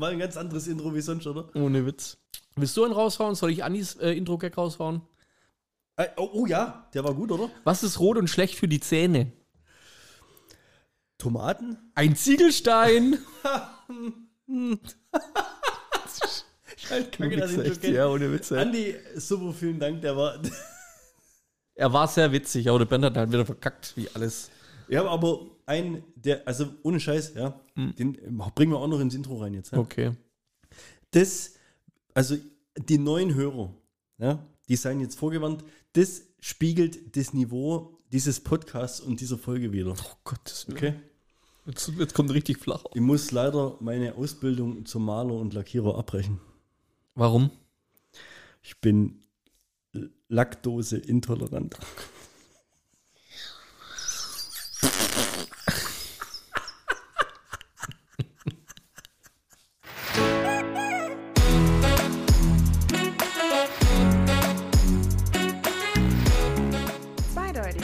Mal ein ganz anderes Intro wie sonst, oder? Ohne Witz. Willst du einen raushauen? Soll ich Anis äh, Intro-Gag raushauen? Äh, Oh, oh ja, der war gut, oder? Was ist rot und schlecht für die Zähne? Tomaten? Ein Ziegelstein. Halt, kacke, dass ich ja, ohne Witz. Andi, super, vielen Dank, der war. Er war sehr witzig, aber der Ben hat halt wieder verkackt, wie alles. Ja, aber ein, der, also ohne Scheiß, ja, den bringen wir auch noch ins Intro rein jetzt. Ja. Okay. Das, also die neuen Hörer, ja, die seien jetzt vorgewarnt, das spiegelt das Niveau dieses Podcasts und dieser Folge wieder. Oh Gott, Okay? jetzt, jetzt kommt richtig flach. Ich muss leider meine Ausbildung zum Maler und Lackierer abbrechen. Warum? Ich bin Laktoseintolerant. Zweideutig.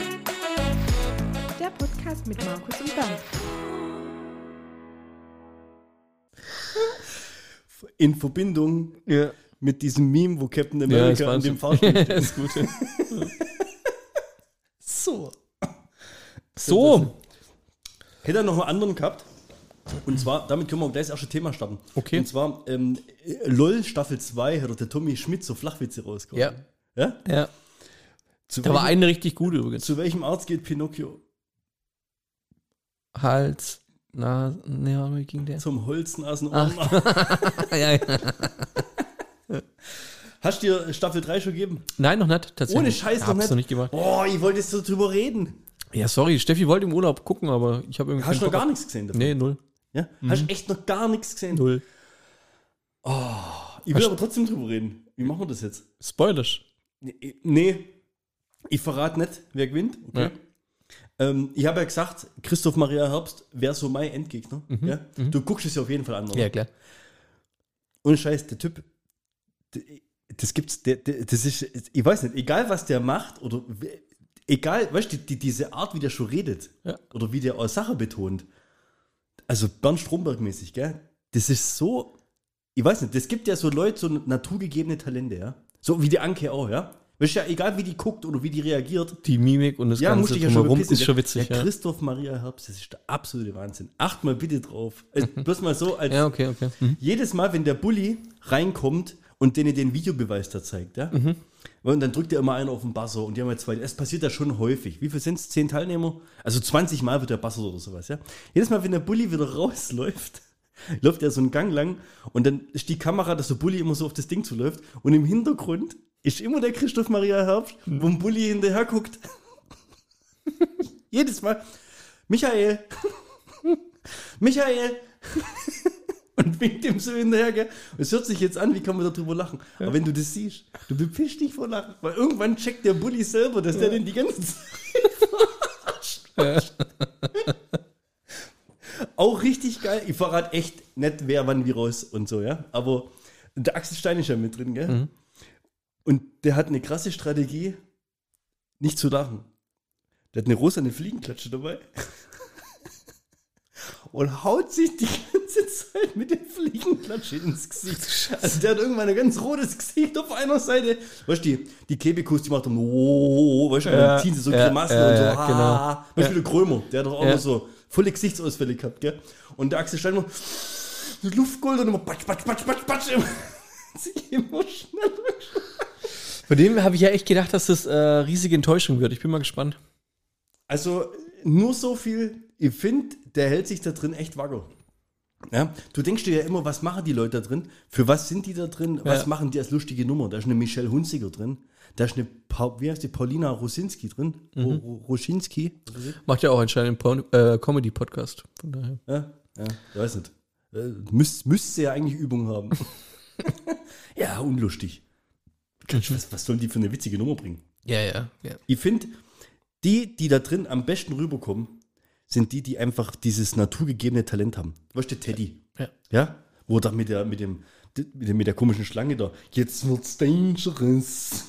Der Podcast mit Markus und Bernd. In Verbindung Ja. mit diesem Meme, wo Captain Ja, America war an dem so- Fahrstuhl Ja, steht. ist gut. ja. So. Hätte er noch einen anderen gehabt. Und zwar, damit können wir gleich das erste Thema starten. Okay. Und zwar, ähm, LOL Staffel 2 hat der Tommy Schmidt so Flachwitze rausgehauen. Ja. ja? Ja. Zu, Da war welchem, eine richtig gute übrigens. zu welchem Arzt geht Pinocchio? Hals, Nase, ne, wie ging der? Zum Holznasen. Ja, ja. Hast du dir Staffel 3 schon gegeben? Nein, noch nicht. Tatsächlich. Ohne Scheiß noch nicht. noch nicht gemacht. Boah, ich wollte jetzt so drüber reden. Ja, sorry. Steffi wollte im Urlaub gucken, aber ich habe irgendwie. Hast du noch gar nichts gesehen davon? Nee, null. Ja? Hast du echt noch gar nichts gesehen? Null. Ich will aber trotzdem drüber reden. Wie machen wir das jetzt? Spoilers. Nee, ich verrate nicht, wer gewinnt. Okay. Ja. Ähm, ich habe ja gesagt, Christoph Maria Herbst wäre so mein Endgegner. Ja? Du guckst es ja auf jeden Fall an. oder? Mhm. Ja, klar. Ohne Scheiß, der Typ, das gibt's, der, der, das ist, ich weiß nicht, egal was der macht oder egal, weißt du, die, diese Art, wie der schon redet Ja. oder wie der auch Sache betont, also Bernd Stromberg-mäßig, gell, das ist so, ich weiß nicht, das gibt ja so Leute, so naturgegebene Talente, ja, so wie die Anke auch, ja, weißt du, ja, egal wie die guckt oder wie die reagiert, Die Mimik und das ja, Ganze ja schon drumherum ist schon witzig. Der Ja, Christoph Maria Herbst, das ist der absolute Wahnsinn. Acht mal bitte drauf. Also, bloß mal so als ja okay, okay. Mhm. jedes Mal, wenn der Bulli reinkommt und denen den Videobeweis da zeigt, ja, Mhm. und dann drückt er immer einer auf den Buzzer und die haben ja zwei. Es passiert ja schon häufig. Wie viel sind es? Zehn Teilnehmer? Also 20 Mal wird der Buzzer oder sowas, ja. Jedes Mal, wenn der Bulli wieder rausläuft, läuft er so einen Gang lang und dann ist die Kamera, dass der Bulli immer so auf das Ding zuläuft und im Hintergrund ist immer der Christoph Maria Herbst, wo ein Bulli hinterher guckt. Jedes Mal. Michael! Michael! Und winkt ihm so hinterher, gell? Es hört sich jetzt an, wie kann man darüber lachen? Aber wenn du das siehst, du bepischst dich vor Lachen. Weil irgendwann checkt der Bulli selber, dass der den die ganze Zeit verarscht. Auch richtig geil. Ich verrate echt nicht, wer wann wie raus und so, ja. Aber der Axel Stein ist ja mit drin, gell? Und der hat eine krasse Strategie, nicht zu lachen. Der hat eine rosane Fliegenklatsche dabei. Und haut sich die ganze Zeit mit der Fliegenklatsche ins Gesicht. Also der hat irgendwann ein ganz rotes Gesicht auf einer Seite. Weißt du, die, die Kebekus, die macht dann, oh, weißt du, Ja, dann ziehen sie so ja, Grimassen ja, und so. ja, ah. genau. Weißt du, wie der Krömer, der hat doch auch Ja. immer so volle Gesichtsausfälle gehabt, gell? Und der Axel Stein immer, so Luftgold und immer patsch, patsch, patsch, patsch, patsch. Immer, sich immer schneller. Von dem habe ich ja echt gedacht, dass das äh, riesige Enttäuschung wird. Ich bin mal gespannt. Also nur so viel, ich finde, der hält sich da drin echt wacker. Ja, du denkst dir ja immer, was machen die Leute da drin? Für was sind die da drin? Was Ja. machen die als lustige Nummer? Da ist eine Michelle Hunziger drin. Da ist eine, pa wie heißt die, Paulina Rosinski drin. Ro Ro Roschinski. Macht ja auch anscheinend einen äh, Comedy-Podcast. Von daher. Ja, ja, ich weiß nicht. Äh, Müsst, müsste ja eigentlich Übung haben. ja, unlustig. Was, was sollen die für eine witzige Nummer bringen? Ja, ja, ja. Ich finde, die, die da drin am besten rüberkommen, sind die, die einfach dieses naturgegebene Talent haben. Weißt du, Teddy? Ja. Ja? Wo da mit der, mit dem, mit, dem, mit der komischen Schlange da, jetzt wird's dangerous.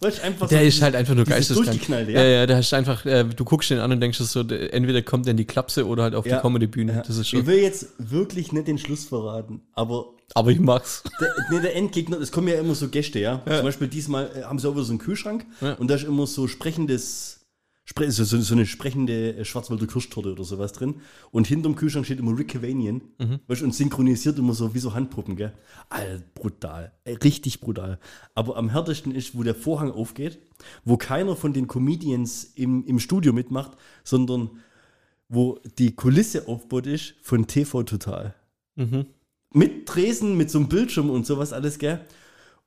Weißt, einfach Der so ist halt einfach nur geisteskrank. ja. ja. ja, der ist einfach, äh, du guckst den an und denkst so, der- entweder kommt der in die Klapse oder halt auf Ja. die Comedy-Bühne. Ja. Das ist Ich schon. will jetzt wirklich nicht den Schluss verraten, aber Aber ich mag's. der, nee, der Endgegner, es kommen ja immer so Gäste, ja. Zum Beispiel diesmal äh, haben sie auch wieder so einen Kühlschrank und da ist immer so sprechendes, spre so, so, eine sprechende äh, Schwarzwälder Kirschtorte oder sowas drin. Und hinterm Kühlschrank steht immer Rick Cavanian Mhm. weißt, und synchronisiert immer so wie so Handpuppen, gell. Alter, brutal. Ey, richtig brutal. Aber am härtesten ist, wo der Vorhang aufgeht, wo keiner von den Comedians im, im Studio mitmacht, sondern wo die Kulisse aufgebaut ist von TV Total Mhm. mit Tresen, mit so einem Bildschirm und sowas alles, gell?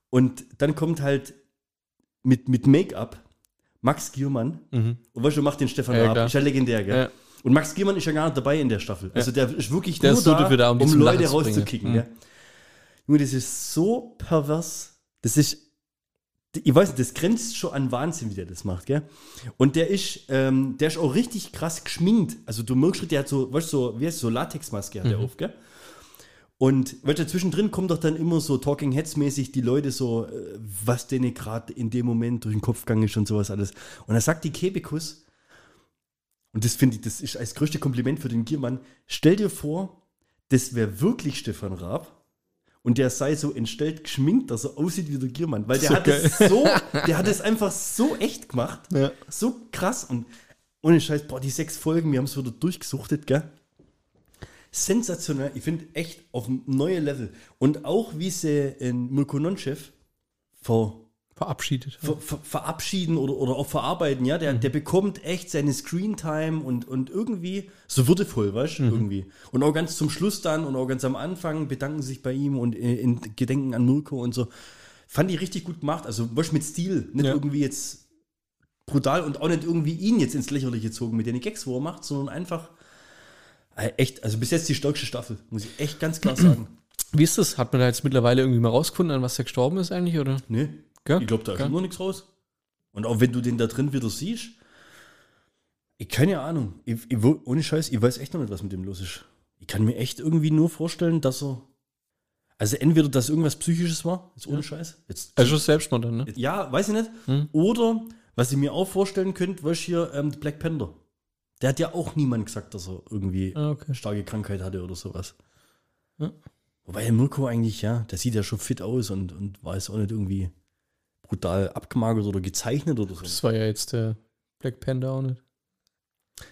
Und dann kommt halt mit, mit Make-up Max Giermann. Und weißt du, macht den Stefan Mhm. Ja, Raab. Ist ja legendär, gell? Ja. Und Max Giermann ist ja gar nicht dabei in der Staffel. Also der ist wirklich Der nur ist da, dafür da, um um Leute rauszukicken, Mhm. Junge, das ist so pervers. Das ist, ich weiß nicht, das grenzt schon an Wahnsinn, wie der das macht, gell? Und der ist, ähm, der ist auch richtig krass geschminkt. Also du merkst, der hat so, weißt du, so, wie heißt so Latexmaske hat Mhm. der auf, gell? Und weißt du, zwischendrin kommt doch dann immer so Talking Heads mäßig die Leute so, äh, was denen gerade in dem Moment durch den Kopf gegangen ist und sowas alles. Und da sagt die Kebekus, und das finde ich, das ist als größte Kompliment für den Giermann, stell dir vor, das wäre wirklich Stefan Raab und der sei so entstellt geschminkt, dass er aussieht wie der Giermann, weil der So hat es so, der hat es einfach so echt gemacht, Ja. so krass und ohne Scheiß, boah, die sechs Folgen, wir haben es wieder durchgesuchtet, gell? Sensationell, ich finde echt auf ein neues Level. Und auch wie sie in Mirko Nonchev ver, Verabschiedet. ver, ver, verabschieden oder, oder auch verarbeiten, ja, der, der bekommt echt seine Screentime und, und irgendwie so würdevoll, weißt du, irgendwie. Und auch ganz zum Schluss dann und auch ganz am Anfang bedanken sich bei ihm und äh, in Gedenken an Mirko und so. Fand ich richtig gut gemacht, also weißt, du, mit Stil, nicht Ja. irgendwie jetzt brutal und auch nicht irgendwie ihn jetzt ins Lächerliche gezogen mit den Gags, wo er macht, sondern einfach äh, echt, also bis jetzt die stärkste Staffel, muss ich echt ganz klar sagen. Wie ist das? Hat man da jetzt mittlerweile irgendwie mal rausgefunden, an was der gestorben ist eigentlich? Oder? Nee, Gell? ich glaube, da kommt noch nichts raus. Und auch wenn du den da drin wieder siehst, ich keine Ahnung. Ich, ich, ohne Scheiß, ich weiß echt noch nicht, was mit dem los ist. Ich kann mir echt irgendwie nur vorstellen, dass er. Also entweder, dass irgendwas Psychisches war, ist ohne Scheiß. Jetzt, Also Selbstmord dann, ne? ja, weiß ich nicht. Hm. Oder, was ich mir auch vorstellen könnte, was hier ähm, Black Panther. Der hat ja auch niemand gesagt, dass er irgendwie Ah, okay. starke Krankheit hatte oder sowas. Ja. Wobei der Mirko eigentlich, ja, der sieht ja schon fit aus und, und war jetzt auch nicht irgendwie brutal abgemagert oder gezeichnet oder so. Das war ja jetzt der Black Panther auch nicht.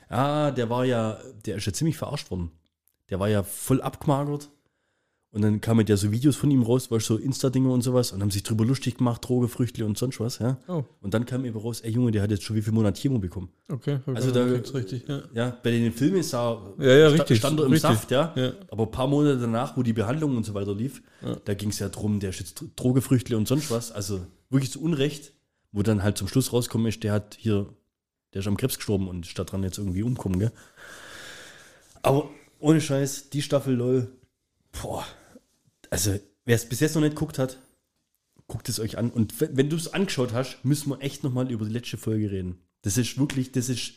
Ah, der war ja, der ist ja ziemlich verarscht worden. Der war ja voll abgemagert. Und dann kamen ja so Videos von ihm raus, weißt du, so Insta-Dinge und sowas und haben sich drüber lustig gemacht, Drogefrüchtli und sonst was, ja. Oh, Und dann kam eben raus, ey Junge, der hat jetzt schon wie viel Monate Chemo bekommen. okay. Also da- richtig, ja. Ja, bei den Filmen sah, Ja, ja, sta- richtig, stand er im richtig. Saft, ja. Ja. Aber ein paar Monate danach, wo die Behandlung und so weiter lief, da ging es ja drum, der ist jetzt Drogefrüchtli und sonst was. Also wirklich zu Unrecht, wo dann halt zum Schluss rauskommen ist, der hat hier, der ist am Krebs gestorben und ist daran jetzt irgendwie umkommen, gell? Aber ohne Scheiß, die Staffel LOL, boah, also wer es bis jetzt noch nicht geguckt hat, guckt es euch an. Und wenn, du es angeschaut hast, müssen wir echt nochmal über die letzte Folge reden. Das ist wirklich, das ist,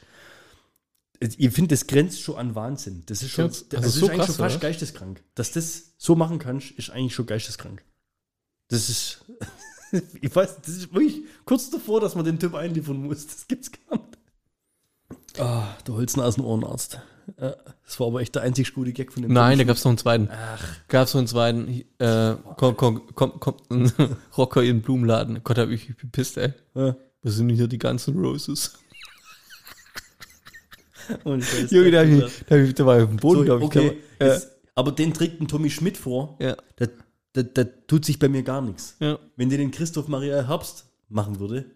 ich finde, das grenzt schon an Wahnsinn. Das ist schon, Also das ist so eigentlich krass, schon fast oder? geisteskrank. Dass das so machen kannst, ist eigentlich schon geisteskrank. Das ist, ich weiß, das ist wirklich kurz davor, dass man den Typ einliefern muss. Das gibt's gar nicht. Ah, der Holznasen-Ohrenarzt. Ja, Das war aber echt der einzig gute Gag von dem Nein, da gab es noch einen zweiten. Ach, Gab es noch einen zweiten. Äh, komm, komm, komm, komm, ein Rocker in den Blumenladen. Gott, hab ich gepisst, ey. ja. Was sind denn hier die ganzen Roses? Und Junge, da, hab ich, da, hab ich, da war ich auf dem Boden, so, glaube ich. okay, Da ist, aber den trägt ein Tommy Schmidt vor. ja, Da, da, da tut sich bei mir gar nichts. ja. Wenn der den Christoph Maria Herbst machen würde,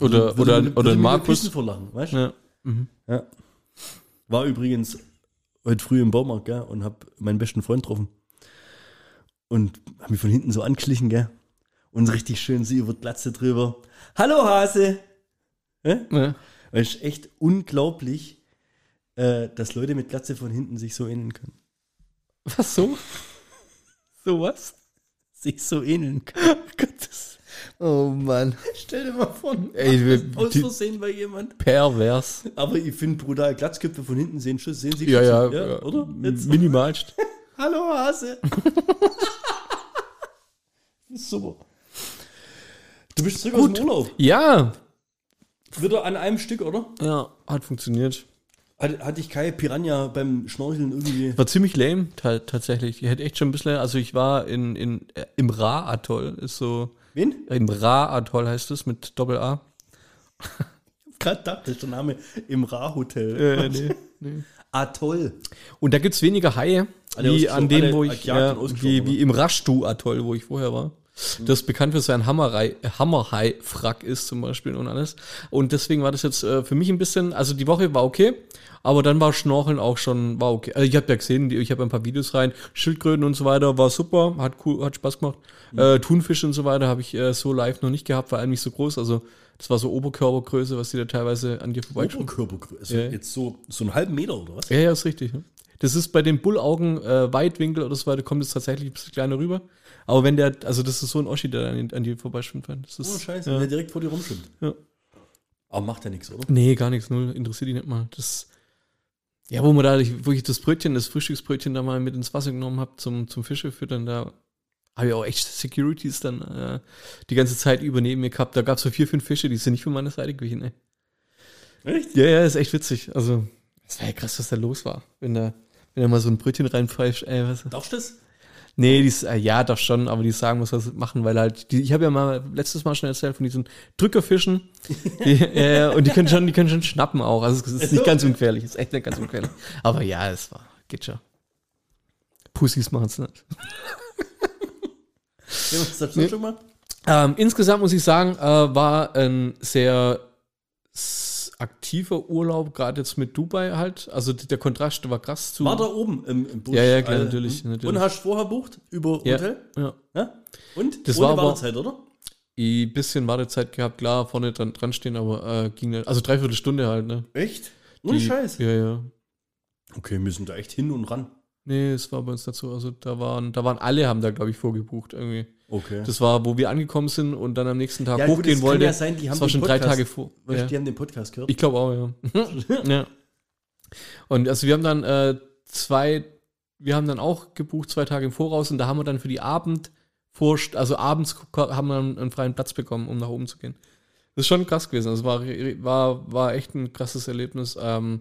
Oder, würde, oder, würde, oder würde Markus. Verlachen, weißt du? Ja. Mhm. Ja. War übrigens heute früh im Baumarkt, gell, und hab meinen besten Freund getroffen. Und hab mich von hinten so angeschlichen, gell. Und richtig schön sie über die Glatze drüber. Hallo Hase! Hä? Ja. Es ist echt unglaublich, äh, dass Leute mit Glatze von hinten sich so ähneln können. Was so? So was? Sich so ähneln können. Gottes. Oh Mann. Stell dir mal vor, Ey, wir- aus Versehen bei jemand. Pervers. Aber ich finde brutal, Glatzköpfe von hinten sehen, schon- sehen sich Ja, ja, ja. oder? Jetzt. Minimalst. Hallo Hase. Super. Du bist zurück aus dem Urlaub. Ja, Wieder an einem Stück, oder? ja, hat funktioniert. Hat, hatte ich keine Piranha beim Schnorcheln irgendwie. War ziemlich lame, ta tatsächlich. Ich hätte echt schon ein bisschen, also ich war in, in, äh, im Ra-Atoll, ist so, Wen? im Ra-Atoll heißt es mit Doppel-A. Gerade dachte ich, der Name im Ra-Hotel. Äh, nee, nee. Atoll. Und da gibt's weniger Haie, Alle wie ausgeschlo- an dem, wo ich, ja, wie, wie im Rashtu-Atoll, wo ich vorher war. Das bekannt für sein äh, Hammerhai-Frack ist zum Beispiel und alles. Und deswegen war das jetzt äh, für mich ein bisschen, also die Woche war okay, aber dann war Schnorcheln auch schon, war okay. Also ich habe ja gesehen, ich habe ein paar Videos rein, Schildkröten und so weiter, war super, hat cool, hat Spaß gemacht. Mhm. Äh, Thunfisch und so weiter habe ich äh, so live noch nicht gehabt, vor allem nicht so groß. Also das war so Oberkörpergröße, was die da teilweise an dir vorbeigeschoben Oberkörpergröße. Ja. Jetzt so, so einen halben Meter oder was? ja, ja, ist richtig. Ne? Das ist bei den Bullaugen äh, Weitwinkel oder so weiter, kommt es tatsächlich ein bisschen kleiner rüber. Aber wenn der, also das ist so ein Oschi, der an, an dir vorbeischwimmt. Das ist, Oh, scheiße, Ja. wenn der direkt vor dir rumschwimmt. Ja. Aber macht ja nichts, oder? Nee, gar nichts, null, interessiert dich nicht mal. Das, ja, wo man da, wo ich das Brötchen, das Frühstücksbrötchen da mal mit ins Wasser genommen habe zum, zum Fische füttern, da habe ich auch echt Securities dann äh, die ganze Zeit über neben mir gehabt. Da gab es so vier, fünf Fische, die sind nicht von meiner Seite gewichen, ey. Echt? Ja, ja, ist echt witzig. Also, es war ja krass, was da los war. Wenn da, wenn da mal so ein Brötchen reinpfeift, ey, was, Darfst du das? Nee, die, äh, ja, doch schon, aber die sagen, was was machen, weil halt, die, ich habe ja mal letztes Mal schon erzählt von diesen Drückerfischen. Die, äh, und die können schon, die können schon schnappen auch. Also es ist nicht ganz ungefährlich, ist echt nicht ganz ungefährlich. Aber ja, es war, geht schon. Pussys machen es nicht. Ja, was sagst du schon mal? Ähm, insgesamt muss ich sagen, äh, war ein sehr aktiver Urlaub, gerade jetzt mit Dubai halt. Also der Kontrast war krass zu. War da oben im, im Busch? Ja, ja, klar, Äh, natürlich, hm? natürlich. Und hast du vorher bucht über ja, Hotel? ja. Ja? Und? Das Ohne war Wartezeit, oder? Ein bisschen Wartezeit gehabt, klar, vorne dran, dran stehen, aber äh, ging nicht. Also dreiviertel Stunde halt, ne? Echt? Ohne Die- Scheiß. Ja, ja. Okay, müssen da echt hin und ran. Nee, es war bei uns dazu. Also da waren, da waren alle, haben da, glaube ich, vorgebucht irgendwie. Okay. Das war, wo wir angekommen sind und dann am nächsten Tag Ja, hochgehen es kann wollte. ja sein, das war schon drei Podcast- Tage vor. Ja. Die haben den Podcast gehört. Ich glaube auch, ja. ja. Und also wir haben dann äh, zwei, wir haben dann auch gebucht, zwei Tage im Voraus und da haben wir dann für die Abend, also abends haben wir dann einen freien Platz bekommen, um nach oben zu gehen. Das ist schon krass gewesen. Also war, war, war echt ein krasses Erlebnis. Ähm,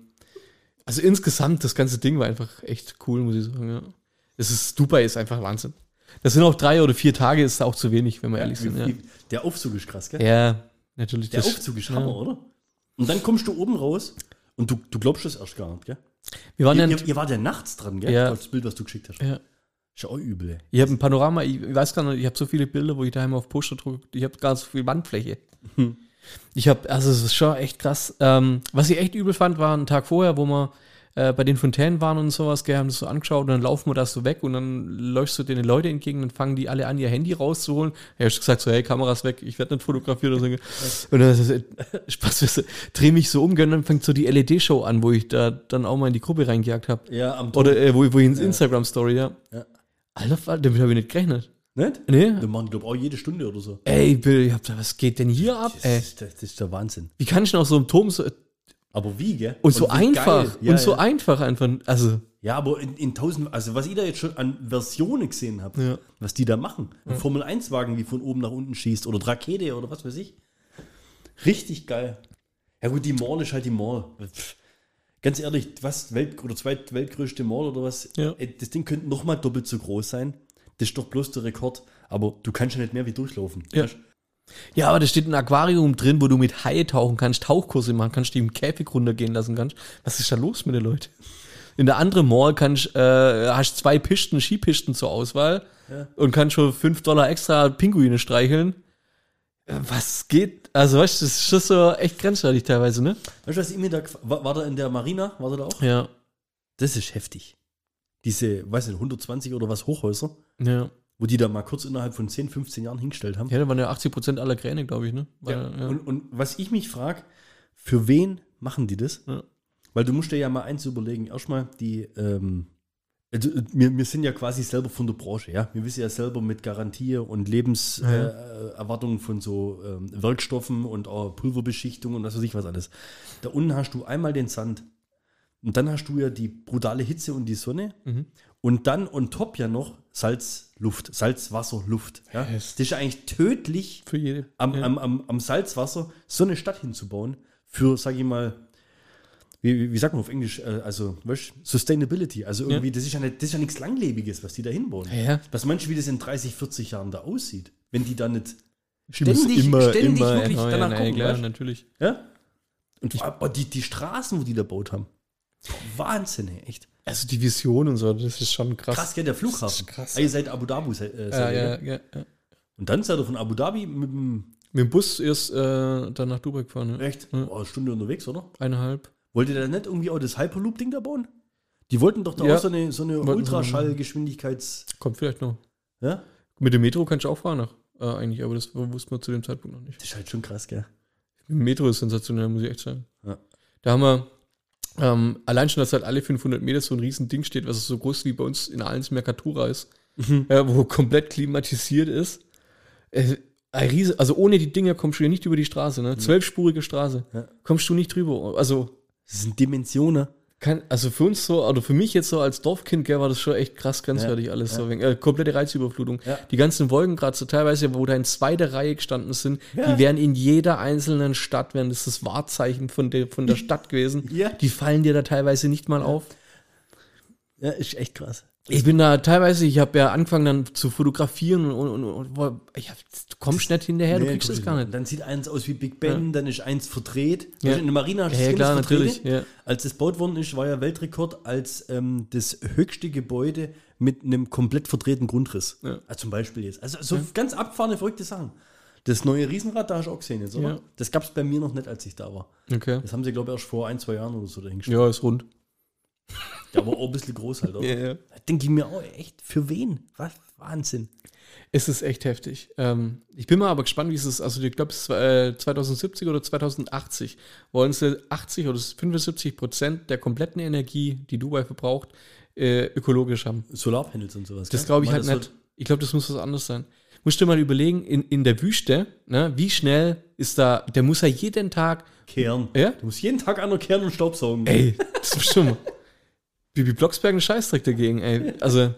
also insgesamt, das ganze Ding war einfach echt cool, muss ich sagen, ja. Es ist, Dubai ist einfach Wahnsinn. Das sind auch drei oder vier Tage, ist auch zu wenig, wenn wir ehrlich sind. Ja, Der Aufzug ist krass, gell? ja natürlich. Der das- Aufzug ist ja. Hammer, oder? Und dann kommst du oben raus und du, du glaubst das erst gar nicht, gell? Wir waren Ihr, ja, ihr, ihr wart ja nachts dran, gell? Ja. Das Bild, was du geschickt hast. ja. Ist ja auch übel. Ich habe ein Panorama, ich weiß gar nicht, ich habe so viele Bilder, wo ich daheim auf Poster drücke, ich habe gar so viel Wandfläche. Ich habe, also es ist schon echt krass. Ähm, was ich echt übel fand, war ein Tag vorher, wo wir äh, bei den Fontänen waren und sowas, gell, haben das so angeschaut und dann laufen wir da so weg und dann läufst du den Leuten entgegen und fangen die alle an, ihr Handy rauszuholen. Er hat gesagt so, hey, Kameras weg, ich werde nicht fotografiert oder so. Und dann ist es, Spaß, dreh mich so um, und dann fängt so die LED-Show an, wo ich da dann auch mal in die Gruppe reingejagt habe. Ja, am Oder äh, wo, wo ich ins Instagram-Story, ja. Ja. Alter, damit habe ich nicht gerechnet. Nicht? Nee. Wir machen, glaube ich, auch jede Stunde oder so. Ey, Bill, ich hab da, was geht denn hier ab, Das, ey? ist, das ist der Wahnsinn. Wie kann ich noch so im Turm so, Aber wie, gell? und so wie einfach. Ja, und so ja. einfach einfach, also, Ja, aber in, in tausend, also was ich da jetzt schon an Versionen gesehen habe, Ja. was die da machen. Ein Formel-1-Wagen, wie von oben nach unten schießt oder Rakete oder was weiß ich. Richtig geil. Ja gut, die Mall ist halt die Mall. Pff. Ganz ehrlich, was, Welt- oder zweit weltgrößte Mall oder was? Ey, Das Ding könnte noch mal doppelt so groß sein. Das ist doch bloß der Rekord. Aber du kannst ja nicht mehr wie durchlaufen. Ja. Weißt? Ja, aber da steht ein Aquarium drin, wo du mit Haie tauchen kannst, Tauchkurse machen kannst, die im Käfig runtergehen lassen kannst. Was ist da los mit den Leuten? In der anderen Mall kannst, äh, hast zwei Pisten, Skipisten zur Auswahl Ja. und kannst schon 5 Dollar extra Pinguine streicheln. Äh, Was geht? Also, weißt du, das ist schon so echt grenzwertig teilweise, ne? Weißt du, was ich mir da, war, war da in der Marina? War da, da auch? Ja. Das ist heftig. Diese, weiß nicht, 120 oder was Hochhäuser, Ja. Wo die da mal kurz innerhalb von 10, 15 Jahren hingestellt haben. Ja, da waren ja 80% aller Kräne, glaube ich, ne? Weil, Ja. ja. Und, und was ich mich frage, für wen machen die das? Ja. Weil du musst dir ja mal eins überlegen. Erstmal die, ähm, also, wir, wir sind ja quasi selber von der Branche, ja. Wir wissen ja selber mit Garantie und Lebenserwartungen Ja. äh, von so ähm, Werkstoffen und auch Pulverbeschichtung und was weiß ich was alles. Da unten hast du einmal den Sand. Und dann hast du ja die brutale Hitze und die Sonne. Mhm. Und dann on top ja noch Salz, Luft, Salz, Wasser, Luft. Ja? Ja, Das ist ja eigentlich tödlich, Für jede. am, ja. am, am, am Salzwasser so eine Stadt hinzubauen. Für, sag ich mal, wie, wie, sagt man auf Englisch, äh, also weißt, Sustainability. Also irgendwie, das, ist ja nicht, das ist ja nichts Langlebiges, was die da hinbauen. Ja, ja. Was du, wie das in 30, 40 Jahren da aussieht, wenn die da nicht Die muss ständig, ständig wirklich erneuern, danach ja, gucken, klar, natürlich. Ja? Und aber die, die Straßen, wo die da baut haben, Wahnsinn, echt. Also die Vision und so, das ist schon krass. Krass, gell, der Flughafen. Das ist krass. Ah, ihr seid Abu Dhabi. Seid, äh, Ja, seid ihr, ja, gell? ja, ja. Und dann seid ihr von Abu Dhabi mit dem, Mit dem Bus erst äh, dann nach Dubai gefahren. Ne? echt, Ja. oh, eine Stunde unterwegs, oder? Eineinhalb. Wollt ihr da nicht irgendwie auch das Hyperloop-Ding da bauen? Die wollten doch da Ja. auch so eine, so eine. Ultraschallgeschwindigkeits... Kommt vielleicht noch. Ja? Mit dem Metro kannst du auch fahren, nach, äh, eigentlich, aber das wussten wir zu dem Zeitpunkt noch nicht. Das ist halt schon krass, gell? Mit dem Metro ist sensationell, muss ich echt sagen. Ja. Da haben wir ähm, allein schon, dass halt alle 500 Meter so ein riesen Ding steht, was so groß wie bei uns in Allens Mercatura ist, Mhm. ja, wo komplett klimatisiert ist. Äh, ein Riese, also ohne die Dinger kommst du hier nicht über die Straße, ne? Zwölfspurige Straße. Ja. Kommst du nicht drüber. Also Das sind Dimensionen. Kann, also für uns so, oder für mich jetzt so als Dorfkind, gell, war das schon echt krass grenzwertig alles. So, wegen, äh, komplette Reizüberflutung. Ja. Die ganzen Wolken gerade so teilweise, wo da in zweiter Reihe gestanden sind, Ja. die wären in jeder einzelnen Stadt, wären das das Wahrzeichen von der, von der Stadt gewesen. Ja. Die fallen dir da teilweise nicht mal auf. Ja, ist echt krass. Ich bin da teilweise, ich habe ja angefangen dann zu fotografieren und, und, und, und ich hab, du kommst nicht hinterher, du Nee, kriegst guck es ich gar nicht. Dann sieht eins aus wie Big Ben, dann ist eins verdreht. Ja. In der Marina du Ja, das klar, das natürlich, ja. Als das gebaut worden ist, war ja Weltrekord als ähm, das höchste Gebäude mit einem komplett verdrehten Grundriss. Ja. Also zum Beispiel jetzt. Also so ganz abgefahrene, verrückte Sachen. Das neue Riesenrad, da hast du auch gesehen jetzt, oder? Ja. Das gab es bei mir noch nicht, als ich da war. Okay. Das haben sie, glaube ich, erst vor ein, zwei Jahren oder so dahingestellt. Ja, ist rund. Der war auch ein bisschen groß halt, oder? Ja, ja. Da denke ich mir auch, echt, für wen? Was? Wahnsinn. Es ist echt heftig. Ähm, ich bin mal aber gespannt, wie es ist. Also, ich glaube, es war äh, 2070 oder 2080 wollen sie 80 oder 75 Prozent der kompletten Energie, die Dubai verbraucht, äh, ökologisch haben. Solarpanels und sowas. Das glaube ich halt nicht. Ich glaube, das muss was anderes sein. Musst du mal überlegen, in, in der Wüste, ne, wie schnell ist da, der muss ja jeden Tag, Kehren. Ja? Du musst jeden Tag einer kehren und Staubsaugen. ey, das ist schon mal. Bibi Blocksberg einen Scheißdreck dagegen, ey. Also,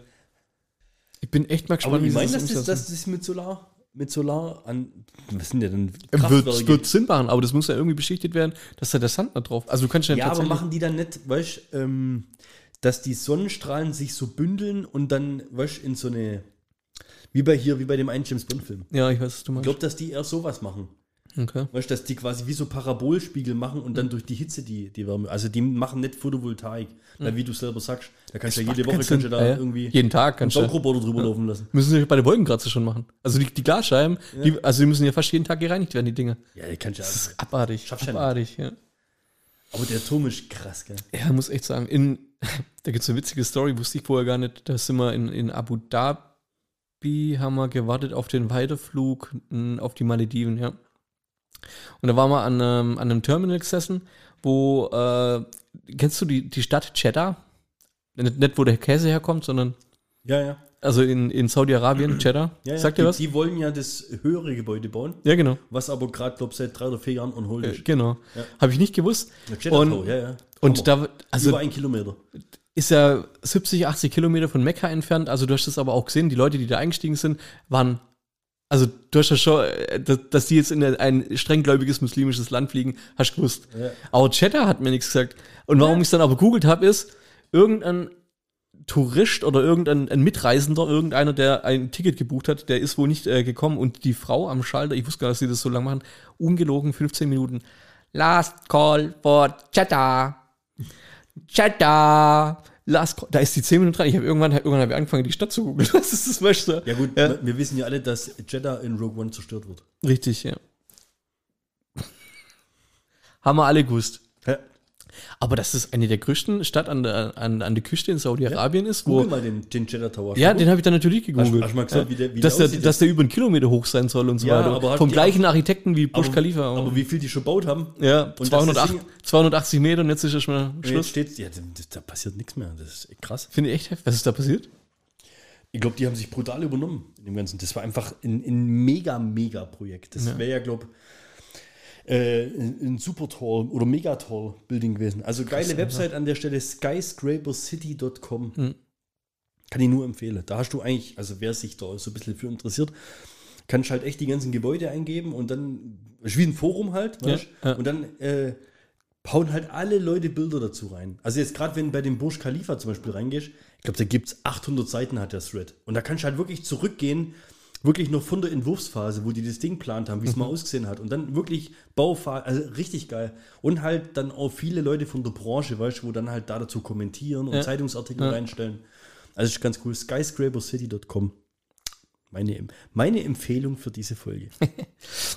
ich bin echt mal gespannt, Aber ich sie meine, dass das, dass das mit Solar, mit Solar an, was sind ja denn wird, wird Sinn machen, aber das muss ja irgendwie beschichtet werden, dass da der Sand da drauf. Also du kannst ja, ja, aber machen die dann nicht, weißt ähm, dass die Sonnenstrahlen sich so bündeln und dann, weißt in so eine, wie bei hier, wie bei dem einen James Bond-Film. Ja, ich weiß, was du Ich meinst. glaube, dass die eher sowas machen. Okay. Weißt dass die quasi wie so Parabolspiegel machen und dann durch die Hitze die, die Wärme. Also die machen nicht Photovoltaik. Weil wie du selber sagst, da kannst du ja jede Woche Kannst du du- da ja, ja. irgendwie Jeden Tag einen kannst du. Saugroboter drüber laufen lassen. Müssen sie bei der Wolkenkratzer schon machen. Also die, die Glasscheiben, die, also die müssen ja fast jeden Tag gereinigt werden, die Dinge. Ja, die kannst du ja. Das ist abartig. Schaffst du ja abartig, ja. Aber der Turm ist krass, gell? Ja, muss echt sagen. In, da gibt es eine witzige Story, wusste ich vorher gar nicht. Da sind wir in, in Abu Dhabi, haben wir gewartet auf den Weiterflug auf die Malediven, ja. Und da waren wir an, einem- an einem Terminal gesessen, wo, äh, kennst du die, die Stadt Jeddah? Nicht, nicht, wo der Käse herkommt, sondern, Ja, ja. also in, in Saudi-Arabien, Jeddah. ja, ja. Sagt ihr was? Die wollen ja das höhere Gebäude bauen, ja, genau. was aber gerade, glaube ich, seit drei oder vier Jahren on hold Äh, ist. genau. Ja. Habe ich nicht gewusst. Jeddah und- Tower, ja, ja. Hammer. Und da, also Über ein Kilometer. ist ja 70, 80 Kilometer von Mekka entfernt. Also du hast es aber auch gesehen, die Leute, die da eingestiegen sind, waren, also du hast ja schon, äh, dass, dass die jetzt in ein strenggläubiges muslimisches Land fliegen, hast du gewusst. Ja. Aber Cheddar hat mir nichts gesagt. Und warum ich es dann aber googelt habe, ist, irgendein Tourist oder irgendein ein Mitreisender, irgendeiner, der ein Ticket gebucht hat, der ist wohl nicht äh, gekommen und die Frau am Schalter, ich wusste gar nicht, dass sie das so lange machen, ungelogen 15 Minuten. Last call for Cheddar. Cheddar. Last call. Da ist die 10 Minuten dran. Ich habe irgendwann, irgendwann habe ich angefangen, die Stadt zu googeln. Was ist das, du? Ja gut, Ja. wir wissen ja alle, dass Jeddah in Rogue One zerstört wird. Richtig, ja. Haben wir alle gewusst. Ja. Aber dass es eine der größten Stadt an der, an, an der Küste in Saudi-Arabien ist, wo. Google mal den, den Jeddah Tower. Ja, den habe ich dann natürlich gegoogelt. Hast- hast mal gesagt, wie der- wie dass, der dass der über einen Kilometer hoch sein soll und so Ja, weiter. aber Vom gleichen Architekten wie Burj aber, Khalifa. aber wie viel die schon gebaut haben? ja, und das 208, Ding- 280 Meter und jetzt ist erstmal Schluss. steht's, ja, das, da passiert nichts mehr. Das ist echt krass. Finde ich echt heftig. Was ist da passiert? Ich glaube, die haben sich brutal übernommen in dem Ganzen. Das war einfach ein, ein mega, mega Projekt. Das Ja. wäre ja, glaube äh, ein super tall oder mega tall Building gewesen. Also geile Website an der Stelle skyscrapercity.com. Mhm. Kann ich nur empfehlen. Da hast du eigentlich, also wer sich da so ein bisschen für interessiert, kannst halt echt die ganzen Gebäude eingeben und dann, ist wie ein Forum halt, Ja, weißt? ja. und dann äh, hauen halt alle Leute Bilder dazu rein. Also jetzt gerade, wenn du bei dem Burj Khalifa zum Beispiel reingehst, ich glaube, da gibt es 800 Seiten hat der Thread. Und da kannst du halt wirklich zurückgehen, wirklich noch von der Entwurfsphase, wo die das Ding geplant haben, wie es Mhm. mal ausgesehen hat. Und dann wirklich Bauphase, also richtig geil. Und halt dann auch viele Leute von der Branche, weißt du, wo dann halt da dazu kommentieren und Ja. Zeitungsartikel Ja. reinstellen. Also ist ganz cool. Skyscrapercity.com. Meine, meine Empfehlung für diese Folge.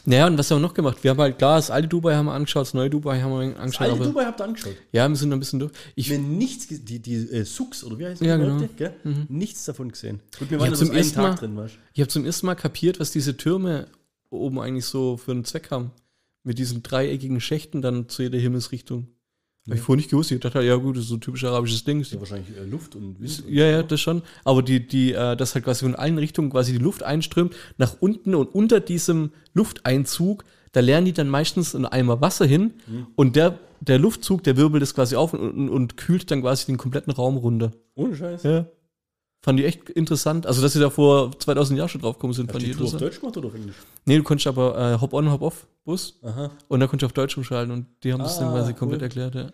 Naja, und was haben wir noch gemacht? Wir haben halt, klar, das alte Dubai haben wir angeschaut, das neue Dubai haben wir angeschaut. Alte aber, Dubai habt ihr angeschaut. Ja, wir sind ein bisschen durch. Ich, mir nichts, die, die äh, Sux oder wie heißt die Ja, genau. Leute, gell? Nichts davon gesehen. Gut, wir Ich waren zum ersten Mal- drin, weißt ich habe zum ersten Mal kapiert, was diese Türme oben eigentlich so für einen Zweck haben. Mit diesen dreieckigen Schächten dann zu jeder Himmelsrichtung. Hab ich vorher nicht gewusst. Ich dachte, ja gut, das ist so ein typisch arabisches Ding. Ja, wahrscheinlich äh, Luft und Wind. Ja, ja, das schon. Aber die, die, äh, das halt quasi von allen Richtungen quasi die Luft einströmt, nach unten und unter diesem Lufteinzug, da lernen die dann meistens einen Eimer Wasser hin und der, der Luftzug, der wirbelt das quasi auf und, und, und kühlt dann quasi den kompletten Raum runter. Ohne Scheiß. Ja. Fand ich echt interessant. Also, dass sie da vor 2000 Jahren schon drauf gekommen sind, Hast fand du ich die Tour auf interessant. Deutsch gemacht oder auf Englisch? Nee, du konntest aber äh, Hop-on, Hop-off-Bus Aha. und da konntest du auf Deutsch umschalten und die haben das dann Ah, quasi komplett cool. erklärt, ja.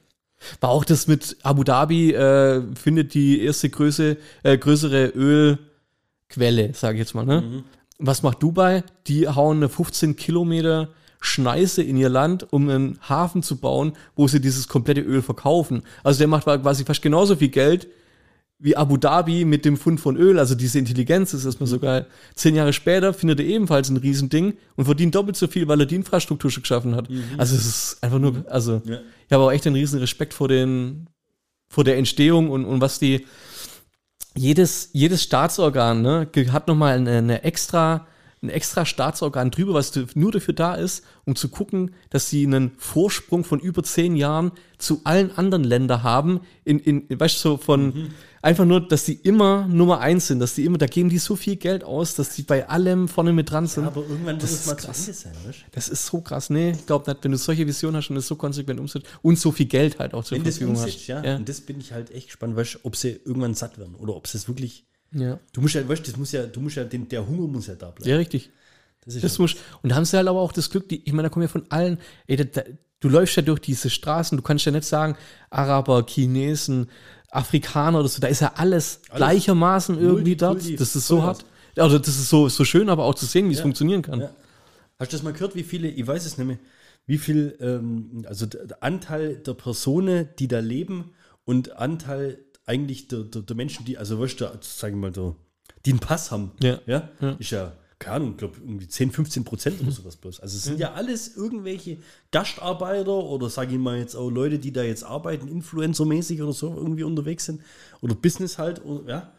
War auch das mit Abu Dhabi, äh, findet die erste Größe, äh, größere Ölquelle, sage ich jetzt mal. Ne? Mhm. Was macht Dubai? Die hauen eine 15 Kilometer Schneise in ihr Land, um einen Hafen zu bauen, wo sie dieses komplette Öl verkaufen. Also der macht quasi fast genauso viel Geld wie Abu Dhabi mit dem Fund von Öl, also diese Intelligenz ist erstmal so geil. Zehn Jahre später findet er ebenfalls ein Riesending und verdient doppelt so viel, weil er die Infrastruktur schon geschaffen hat. Also es ist einfach nur, also Ja. ich habe auch echt einen riesen Respekt vor den, vor der Entstehung und, und was die, jedes, jedes Staatsorgan, ne, hat nochmal eine, eine extra, ein extra Staatsorgan drüber, was nur dafür da ist, um zu gucken, dass sie einen Vorsprung von über zehn Jahren zu allen anderen Ländern haben, in, in, weißt du, so von, einfach nur, dass die immer Nummer eins sind, dass die immer, da geben die so viel Geld aus, dass die bei allem vorne mit dran sind. Aber irgendwann Das es ist mal zu krass. Ende sein, weißt du? Das ist so krass. Nee, ich glaube nicht, wenn du solche Visionen hast und es so konsequent umsetzt und so viel Geld halt auch zur Wenn das Verfügung umsetzt, hast. ja. ja. Und das bin ich halt echt gespannt, weißt du, ob sie irgendwann satt werden oder ob sie es wirklich. ja. Du musst ja, weißt du, das muss ja, du musst ja, den, der Hunger muss ja da bleiben. Ja, richtig. Das ist Das ja, muss, und da haben sie halt aber auch das Glück, die, ich meine, da kommen ja von allen, ey, da, da, du läufst ja durch diese Straßen, du kannst ja nicht sagen, Araber, Chinesen, Afrikaner oder so, da ist ja alles, gleichermaßen irgendwie dort. Multikulti, Das ist so hart. Also das ist so, so schön, aber auch zu sehen, wie es Ja. funktionieren kann. Ja. Hast du das mal gehört, wie viele, ich weiß es nicht mehr, wie viel, ähm, also der Anteil der Personen, die da leben und Anteil eigentlich der, der, der Menschen, die, also weißt du, sagen wir mal, der, die einen Pass haben, Ja. ja, Ja. ist ja, keine Ahnung, ich glaube irgendwie 10, 15 Prozent oder sowas bloß. Also es sind ja alles irgendwelche Gastarbeiter oder sage ich mal jetzt auch Leute, die da jetzt arbeiten, Influencer-mäßig oder so irgendwie unterwegs sind oder Business halt, oder, ja.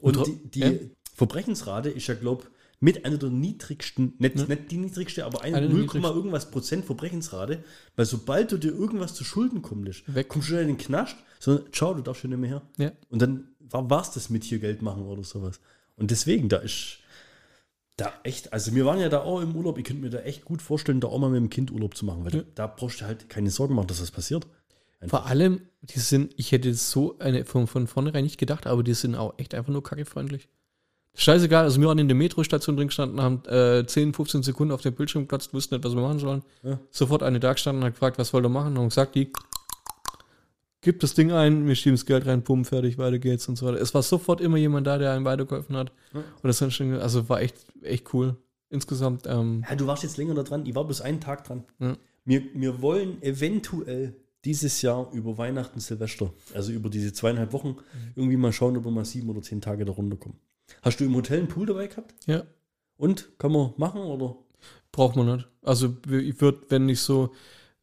Und Und die, die ja. Verbrechensrate ist ja, glaube ich, mit einer der niedrigsten, nicht, nicht die niedrigste, aber eine Eine der 0, niedrigsten. irgendwas Prozent Verbrechensrate, weil sobald du dir irgendwas zu Schulden kommst, Weg. kommst du schon in den Knast, sondern ciao, du darfst schon nicht mehr her. Ja. Und dann war es das mit hier Geld machen oder sowas. Und deswegen, da ist da echt, also wir waren ja da auch im Urlaub, ich könnte mir da echt gut vorstellen, da auch mal mit dem Kind Urlaub zu machen, weil Ja. da, brauchst du halt keine Sorgen machen, dass das passiert. Einfach. Vor allem, die sind, ich hätte so eine von, von vornherein nicht gedacht, aber die sind auch echt einfach nur kackefreundlich. Scheißegal, also wir waren in der Metrostation drin gestanden, haben äh, 10, 15 Sekunden auf dem Bildschirm geplatzt, wussten nicht, was wir machen sollen. Ja. Sofort eine da gestanden und hat gefragt, was wollt ihr machen? Und haben gesagt, die gibt das Ding ein, wir schieben das Geld rein, bumm, fertig, weiter geht's und so weiter. Es war sofort immer jemand da, der einem weitergeholfen hat. Ja. Und das dann schon, also war echt, echt cool. Insgesamt, ähm, Ja, du warst jetzt länger da dran, ich war bloß einen Tag dran. Ja. Wir, wir wollen eventuell dieses Jahr über Weihnachten, Silvester, also über diese zweieinhalb Wochen, irgendwie mal schauen, ob wir mal sieben oder zehn Tage da runterkommen. Hast du im Hotel einen Pool dabei gehabt? ja, Und kann man machen oder? braucht man nicht. Also ich würde, wenn ich so,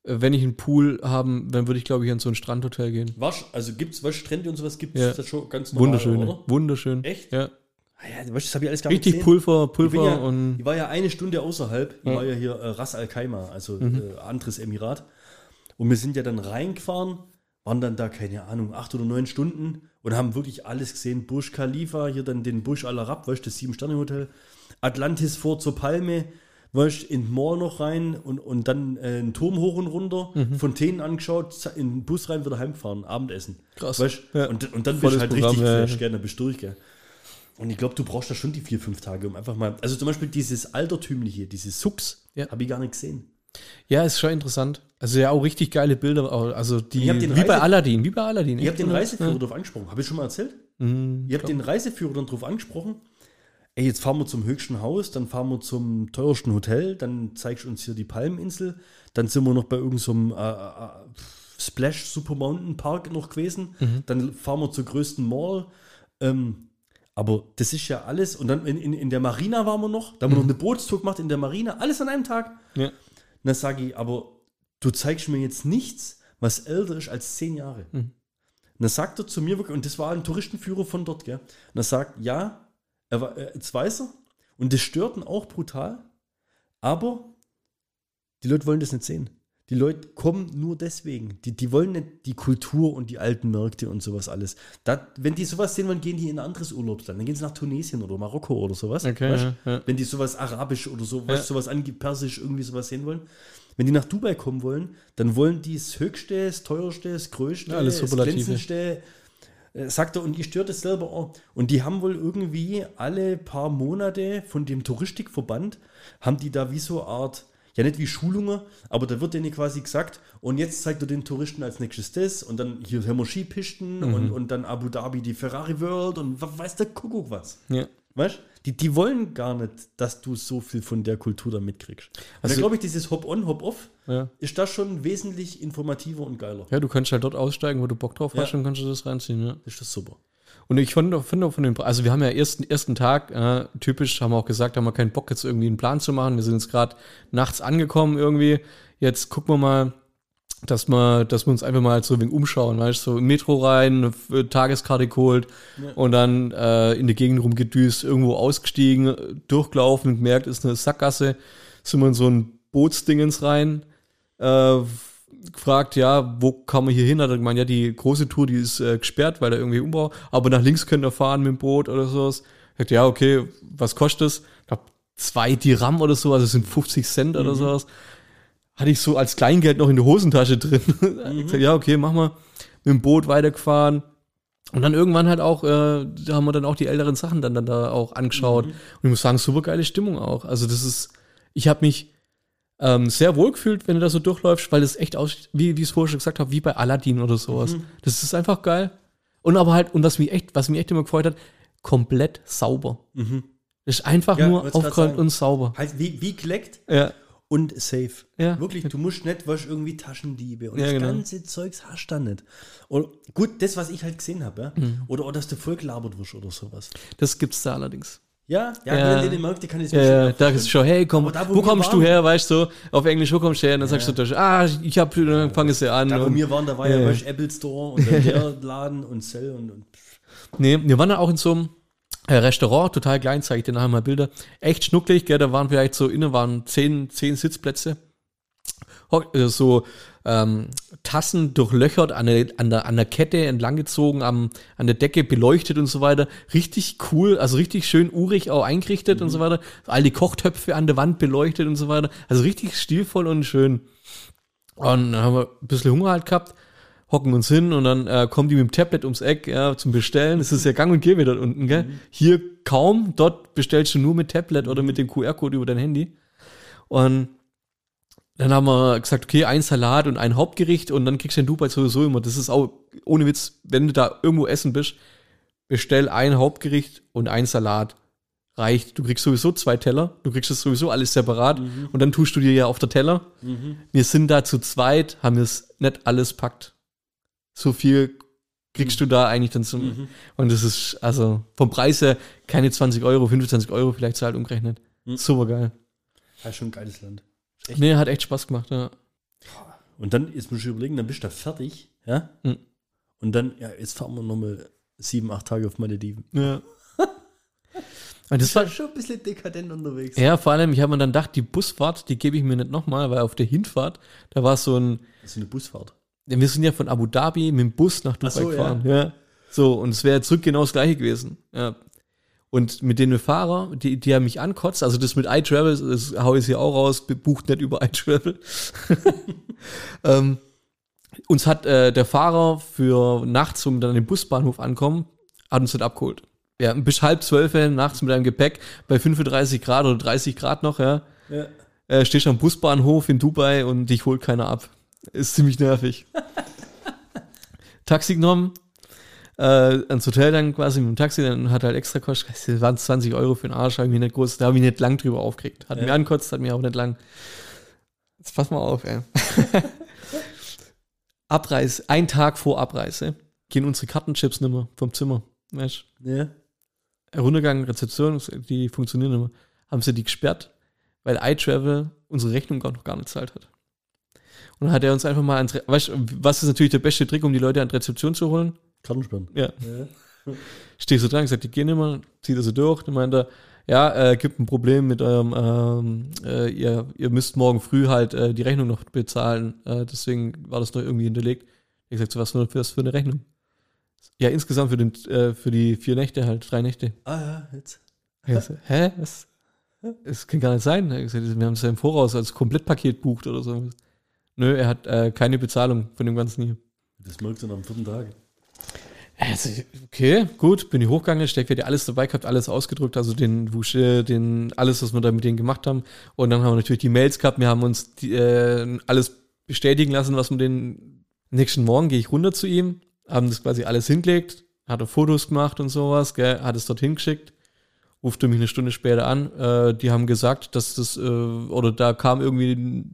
wenn ich einen Pool haben, dann würde ich, glaube ich, an so ein Strandhotel gehen. Was, also gibt es was Strände und sowas gibt es Ja. das schon ganz normal, Wunderschön, oder? wunderschön. Echt? Ja. Ah ja, weißt, du, das habe ich alles gar nicht Richtig gesehen. Pulver, Pulver ja, und ich war ja eine Stunde außerhalb. Ich Ja. war ja hier äh, Ras Al Khaimah, also Mhm. äh, anderes Emirat. Und wir sind ja dann reingefahren, waren dann da, keine Ahnung, acht oder neun Stunden und haben wirklich alles gesehen. Burj Khalifa, hier dann den Burj Al Arab, weißt du, das Sieben-Sterne-Hotel. Atlantis Fort zur Palme, weißt, in den Mall noch rein und, und dann äh, einen Turm hoch und runter, Mhm. Fontänen angeschaut, in den Bus rein, wieder heimfahren, Abendessen. Krass. Weißt, Ja. und, und dann bist Volles du halt Programm, richtig ja, ja. gell, dann bist du durch, gell. Und ich glaube, du brauchst da schon die vier, fünf Tage, um einfach mal. Also zum Beispiel dieses Altertümliche, dieses Sux, Ja. habe ich gar nicht gesehen. Ja, ist schon interessant. Also ja, auch richtig geile Bilder. Also die, wie bei Reise- Aladdin, wie bei Aladdin. Ich habe den Ja. Reiseführer darauf angesprochen. Habe ich schon mal erzählt? Mhm, Ich habe den Reiseführer dann darauf angesprochen. Ey, jetzt fahren wir zum höchsten Haus, dann fahren wir zum teuersten Hotel, dann zeigst du uns hier die Palmeninsel, dann sind wir noch bei irgendeinem äh, äh, Splash Super Mountain Park noch gewesen, dann fahren wir zur größten Mall. Ähm, aber das ist ja alles. Und dann in, in, in der Marina waren wir noch, da haben wir noch eine Bootstour gemacht in der Marina, alles an einem Tag. Ja. Dann sage ich, aber du zeigst mir jetzt nichts, was älter ist als zehn Jahre. Und dann sagt er zu mir wirklich, und das war ein Touristenführer von dort, gell? Und er sagt, ja, er war, jetzt weiß er, und das stört ihn auch brutal, aber die Leute wollen das nicht sehen. Die Leute kommen nur deswegen. Die, die wollen nicht die Kultur und die alten Märkte und sowas alles. Da, wenn die sowas sehen wollen, gehen die in ein anderes Urlaubsland. Dann gehen sie nach Tunesien oder Marokko oder sowas. Okay, weißt? ja, ja. Wenn die sowas Arabisch oder so, Ja. sowas Persisch irgendwie sowas sehen wollen. Wenn die nach Dubai kommen wollen, dann wollen die das Höchste, das Teuerste, das Größte, Ja, alles das. Glänzendste. Äh, Sagt er, und ich stört das selber auch. Und die haben wohl irgendwie alle paar Monate von dem Touristikverband, haben die da wie so eine Art, ja nicht wie Schulungen, aber da wird denen quasi gesagt, und jetzt zeigt er den Touristen als nächstes das, und dann hier haben wir Skipisten Mhm. und, und dann Abu Dhabi die Ferrari World und wa- weiß der Kuckuck was. Ja. Weißt die, die wollen gar nicht, dass du so viel von der Kultur da mitkriegst. Also, da glaube ich, dieses Hop-on, Hop-off Ja. ist da schon wesentlich informativer und geiler. ja, du kannst halt dort aussteigen, wo du Bock drauf hast, Ja. dann kannst du das reinziehen. Ja. Das ist das super. Und ich finde auch, finde auch von den, also wir haben ja ersten, ersten Tag, äh, typisch, haben wir auch gesagt, haben wir keinen Bock jetzt irgendwie einen Plan zu machen. Wir sind jetzt gerade nachts angekommen irgendwie. Jetzt gucken wir mal, dass wir, dass wir uns einfach mal so ein wenig umschauen, weißt du, so im Metro rein, F- Tageskarte geholt und dann äh, in der Gegend rumgedüst, irgendwo ausgestiegen, äh, durchgelaufen und gemerkt, ist eine Sackgasse, sind wir in so ein Bootsdingens rein, äh, gefragt, ja, wo kann man hier hin? Hat er gemeint, ja, die große Tour, die ist äh, gesperrt, weil da irgendwie Umbau, aber nach links könnt ihr fahren mit dem Boot oder sowas. Ich sagte, ja, okay, was kostet es? Ich glaube, zwei Dirham oder so, also sind 50 Cent oder sowas. Hatte ich so als Kleingeld noch in der Hosentasche drin. Ich gesagt, ja, okay, mach mal. Mit dem Boot weitergefahren. Und dann irgendwann halt auch, äh, da haben wir dann auch die älteren Sachen dann, dann da auch angeschaut. Und ich muss sagen, super geile Stimmung auch. Also das ist, ich habe mich ähm, sehr wohl gefühlt, wenn du da so durchläufst, weil das echt aussieht, wie, wie ich es vorher schon gesagt habe, wie bei Aladdin oder sowas. Das ist einfach geil. Und aber halt, und was mich echt, was mich echt immer gefreut hat, komplett sauber. Das ist einfach Ja, nur aufgeräumt und sauber. Halt wie, wie geleckt Ja. Und safe. Ja. Wirklich, du musst nicht, was irgendwie Taschendiebe und Ja, das genau. ganze Zeugs hast du da nicht. Und gut, das, was ich halt gesehen habe, ja? Mhm. oder, oder dass du voll gelabert wirst oder sowas. Das gibt's da allerdings. Ja, ja, Ja. ja. den Märkte kann ich Ja, ja, da ist schon, hey, komm, da, wo wo kommst du her, weißt du, auf Englisch, wo kommst du her? Und dann sagst du, ah, ich hab, dann fange sie an. Da, wo und, wir waren, da war ja, Ja. Apple Store und dann der Laden und Cell und, und nee, wir waren dann auch in so einem Restaurant, total klein, zeige ich dir nachher mal Bilder. Echt schnucklig, gell, da waren vielleicht so, innen waren zehn, zehn Sitzplätze. Äh, So ähm, Tassen durchlöchert, an der, an, der, an der Kette entlanggezogen, am, an der Decke beleuchtet und so weiter. Richtig cool, also richtig schön urig auch eingerichtet und so weiter. All die Kochtöpfe an der Wand beleuchtet und so weiter. Also richtig stilvoll und schön. Und dann haben wir ein bisschen Hunger halt gehabt, hocken uns hin und dann äh, kommen die mit dem Tablet ums Eck ja, zum Bestellen. Das ist ja gang und gäbe dort unten, gell? Hier kaum, dort bestellst du nur mit Tablet oder mit dem QR-Code über dein Handy. Und dann haben wir gesagt, okay, ein Salat und ein Hauptgericht und dann kriegst du in Dubai sowieso immer. Das ist auch, ohne Witz, wenn du da irgendwo essen bist, bestell ein Hauptgericht und ein Salat. Reicht. Du kriegst sowieso zwei Teller, du kriegst das sowieso alles separat und dann tust du dir ja auf der Teller. Wir sind da zu zweit, haben es nicht alles packt. So viel kriegst du da eigentlich dann zum. Und das ist, also vom Preis her keine 20 Euro, 25 Euro vielleicht zahlt umgerechnet. Super geil. ja, schon ein geiles Land. Echt? Nee, hat echt Spaß gemacht, ja. Und dann, jetzt musst du überlegen, dann bist du da fertig, ja? Mhm. Und dann, ja, jetzt fahren wir nochmal sieben, acht Tage auf Malediven. ja. Und das war, schon ein bisschen dekadent unterwegs. ja, vor allem, ich habe mir dann gedacht, die Busfahrt, die gebe ich mir nicht nochmal, weil auf der Hinfahrt, da war so ein, Das ist eine Busfahrt. Wir sind ja von Abu Dhabi mit dem Bus nach Dubai so, gefahren, ja. So, und es wäre zurück genau das gleiche gewesen, ja. Und mit den Fahrer, die, die haben mich ankotzt, also das mit iTravel, das hau ich hier auch raus, bucht nicht über iTravel. ähm, uns hat äh, der Fahrer für nachts, um dann an den Busbahnhof ankommen, hat uns nicht abgeholt. Ja, bis halb zwölf nachts mit einem Gepäck bei 35 Grad oder 30 Grad noch, ja. Ja. Äh, stehst am Busbahnhof in Dubai und dich holt keiner ab. Ist ziemlich nervig. Taxi genommen, äh, ans Hotel dann quasi mit dem Taxi, dann hat halt extra Kost, das waren 20 Euro für den Arsch, hab ich nicht groß, da habe ich nicht lang drüber aufgeregt. Hat Ja. mir ankotzt, hat mir auch nicht lang. Jetzt pass mal auf, ey. Abreise, ein Tag vor Abreise, gehen unsere Kartenchips nicht mehr vom Zimmer. Weißt Ja. Runtergegangen, Rezeption, die funktionieren nicht mehr. Haben sie die gesperrt, weil iTravel unsere Rechnung gar noch gar nicht zahlt hat. Und dann hat er uns einfach mal ans, Re- weißt du, was ist natürlich der beste Trick, um die Leute an die Rezeption zu holen? Kartensperren. Ja. Ja. Stehst du dran, gesagt, die gehen immer, zieht er so durch, dann meint er, ja, äh, gibt ein Problem mit eurem, ähm, äh, ihr, ihr müsst morgen früh halt äh, die Rechnung noch bezahlen, äh, deswegen war das noch irgendwie hinterlegt. Ich gesagt, so was für, für, für eine Rechnung? Ja, insgesamt für, den, äh, für die vier Nächte halt, drei Nächte. Ah ja, jetzt. So, hä? Was? Das kann gar nicht sein. Gesagt, wir haben es ja im Voraus als Komplettpaket bucht oder so. Nö, er hat äh, keine Bezahlung von dem Ganzen hier. Das merkst du dann am vierten Tag. Also, okay, gut, bin ich hochgegangen, Steckwerte alles dabei gehabt, alles ausgedrückt, also den Wusche, den, alles, was wir da mit denen gemacht haben. Und dann haben wir natürlich die Mails gehabt, wir haben uns die, äh, alles bestätigen lassen, was wir den nächsten Morgen gehe ich runter zu ihm, haben das quasi alles hingelegt, hat er Fotos gemacht und sowas, gell, hat es dorthin geschickt, rufte mich eine Stunde später an, äh, die haben gesagt, dass das, äh, oder da kam irgendwie,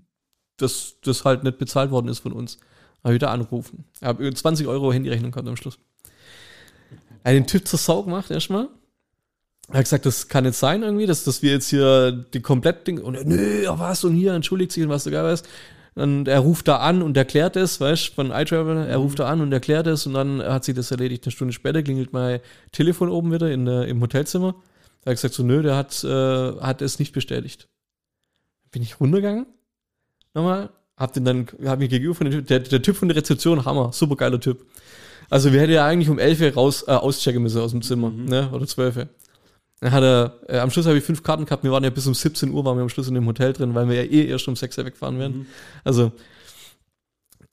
dass das halt nicht bezahlt worden ist von uns. Habe ich wieder angerufen. Ich habe 20 Euro Handyrechnung gehabt am Schluss. Er hat den Typ zur Sau gemacht erstmal. Er hat gesagt, das kann nicht sein irgendwie, dass, dass wir jetzt hier die komplett Ding und er, nö, was und hier entschuldigt sich und was du geil weißt. Und er ruft da an und erklärt es, weißt du, von iTravel, er ruft da an und erklärt es und dann hat sich das erledigt. Eine Stunde später klingelt mein Telefon oben wieder in, der- im Hotelzimmer. Er hat gesagt so, nö, der hat, äh, hat es nicht bestätigt. Bin ich runtergegangen, nochmal, hab den dann, hab mich gegenüber von dem Typ, der, der Typ von der Rezeption, Hammer, super geiler Typ. Also wir hätten ja eigentlich um 11 Uhr raus, äh, auschecken müssen aus dem Zimmer, ne? Oder 12 Uhr. Dann hat er, äh, am Schluss habe ich fünf Karten gehabt, wir waren ja bis um 17 Uhr, waren wir am Schluss in dem Hotel drin, weil wir ja eh erst um 6 Uhr wegfahren werden. Also,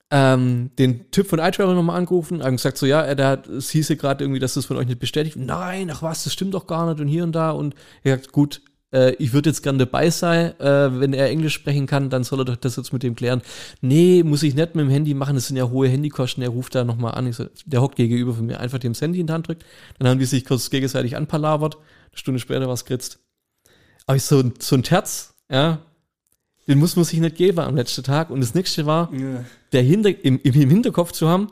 ähm, den Typ von iTravel nochmal angerufen, haben gesagt so, ja, äh, der hat, es hieße gerade irgendwie, dass das von euch nicht bestätigt. Nein, ach was, das stimmt doch gar nicht und hier und da. Und er gesagt, gut, äh, ich würde jetzt gern dabei sein, äh, wenn er Englisch sprechen kann, dann soll er doch das jetzt mit dem klären. Nee, muss ich nicht mit dem Handy machen, das sind ja hohe Handykosten. Er ruft da nochmal an. So, der hockt gegenüber von mir, einfach dem Handy in die Hand drückt. Dann haben die sich kurz gegenseitig anpalavert. Eine Stunde später war es geritzt. Aber ich so, so ein Terz, ja, den muss man sich nicht geben am letzten Tag. Und das nächste war, Ja. der hinter, im, im Hinterkopf zu haben,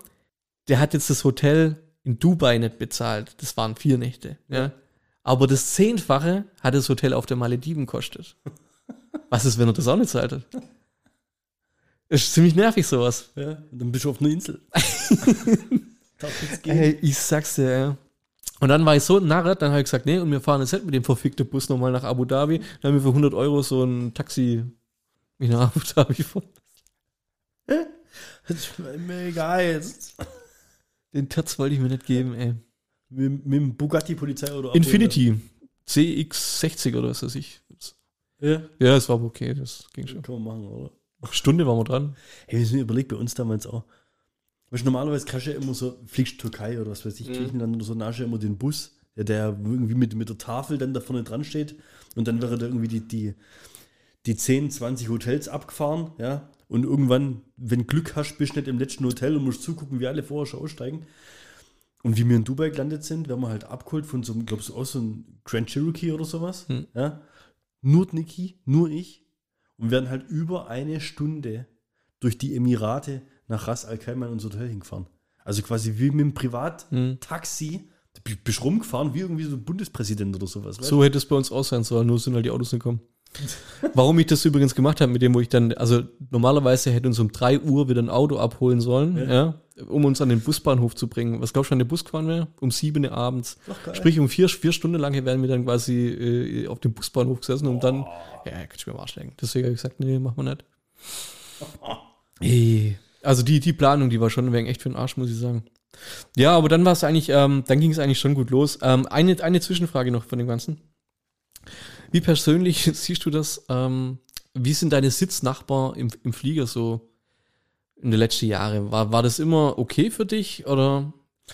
der hat jetzt das Hotel in Dubai nicht bezahlt. Das waren vier Nächte. Ja. Aber das Zehnfache hat das Hotel auf der Malediven kostet. Was ist, wenn er das auch nicht zahlt hat? Ist ziemlich nervig sowas. ja. Dann bist du auf einer Insel. Ey, ich sag's dir, ja. Und dann war ich so narret, dann habe ich gesagt, nee, und wir fahren jetzt nicht mit dem verfickten Bus nochmal nach Abu Dhabi. Dann haben wir für 100 Euro so ein Taxi mich nach Abu Dhabi fahren. Das ist mir egal jetzt. Den Terz wollte ich mir nicht geben, ey. Mit, mit dem Bugatti-Polizei oder Infinity. CX60 oder was weiß ich. Ja. Ja, es war aber okay, das ging schon. Kann man machen, oder? Eine Stunde waren wir dran. Hey, wir sind überlegt bei uns damals auch. Weißt du, normalerweise kannst du ja immer so, fliegst Türkei oder was weiß ich, Griechenland oder so, ja immer den Bus, der, der irgendwie mit, mit der Tafel dann da vorne dran steht und dann wäre da irgendwie die, die, die 10, 20 Hotels abgefahren, ja. Und irgendwann, wenn Glück hast, bist du nicht im letzten Hotel und musst zugucken, wie alle vorher schon aussteigen. Und wie wir in Dubai gelandet sind, werden wir halt abgeholt von so einem, glaubst du, auch so ein Grand Cherokee oder sowas. Hm. Ja? Nur Niki, nur ich. Und werden halt über eine Stunde durch die Emirate nach Ras Al Khaimah unser Hotel hingefahren. Also quasi wie mit einem Privattaxi. B- bist rumgefahren wie irgendwie so ein Bundespräsident oder sowas. So hätte es bei uns auch sein sollen, nur sind halt die Autos gekommen. Warum ich das übrigens gemacht habe, mit dem, wo ich dann, also normalerweise hätte uns um 3 Uhr wieder ein Auto abholen sollen, Ja. ja, um uns an den Busbahnhof zu bringen. Was glaubst du, wann der Bus gefahren wäre? Um 7 Uhr abends. Ach. Sprich, um vier, vier Stunden lang wären wir dann quasi äh, auf dem Busbahnhof gesessen und dann, ja, kannst du mir am Arsch legen. Deswegen habe ich gesagt, nee, machen wir nicht. Ey, also die, die Planung, die war schon wenig echt für den Arsch, muss ich sagen. Ja, aber dann war es eigentlich, ähm, dann ging es eigentlich schon gut los. Ähm, eine, eine Zwischenfrage noch von dem Ganzen. Wie persönlich siehst du das? Ähm, wie sind deine Sitznachbarn im, im Flieger so in den letzten Jahren? War, war das immer okay für dich oder?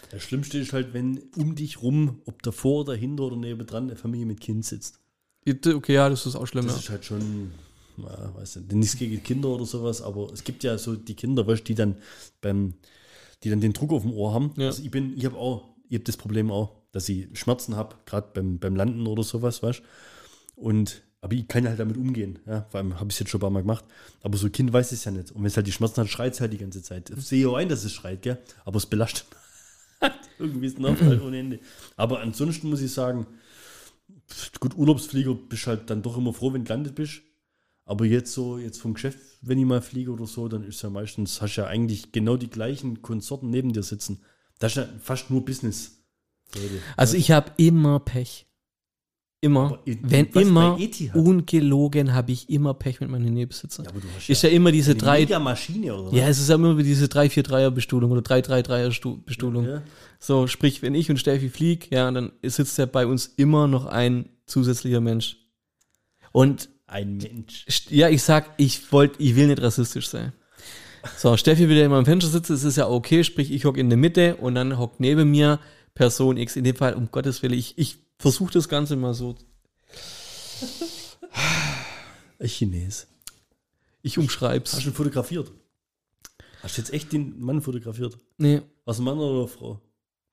Das Schlimmste ist halt, wenn um dich rum, ob davor, dahinter oder nebendran, eine Familie mit Kind sitzt. Okay, ja, das ist auch schlimm. Das Ja. ist halt schon, ja, weiß nicht, nichts gegen Kinder oder sowas, aber es gibt ja so die Kinder, weißt, die dann beim, die dann den Druck auf dem Ohr haben. Ja. Also ich bin, ich habe auch, ich habe das Problem auch, dass ich Schmerzen habe, gerade beim, beim Landen oder sowas, weißt Und aber ich kann halt damit umgehen, ja. Vor allem habe ich es jetzt schon ein paar Mal gemacht. Aber so ein Kind weiß es ja nicht. Und wenn es halt die Schmerzen hat, schreit es halt die ganze Zeit. Ich sehe auch ein, dass es schreit, gell? Aber es belastet. Irgendwie ist nervt halt ohne Ende. Aber ansonsten muss ich sagen, gut, Urlaubsflieger bist halt dann doch immer froh, wenn du gelandet bist. Aber jetzt so, jetzt vom Geschäft, wenn ich mal fliege oder so, dann ist ja meistens, hast ja eigentlich genau die gleichen Konsorten neben dir sitzen. Das ist ja fast nur Business. Also ich habe immer Pech. Immer. Wenn immer Etihad? ungelogen habe ich immer Pech mit meinen Nebensitzern. Ja, ist ja immer diese drei. Maschine oder Ja, es ist ja immer diese 3-4-3er-Bestuhlung oder 3-3-3er-Bestuhlung. Ja. So, sprich, wenn ich und Steffi flieg, ja, dann sitzt ja bei uns immer noch ein zusätzlicher Mensch. Und Ein Mensch. ja, ich sag, ich wollte, ich will nicht rassistisch sein. So, Steffi will ja immer am Fenster sitzen, es ist ja okay, sprich, ich hock in der Mitte und dann hockt neben mir Person X. In dem Fall, um Gottes Willen, ich, ich versuche das Ganze mal so. Ein Chines. Ich umschreib's. Hast du ihn fotografiert? Hast du jetzt echt den Mann fotografiert? Nee, Was Mann oder Frau?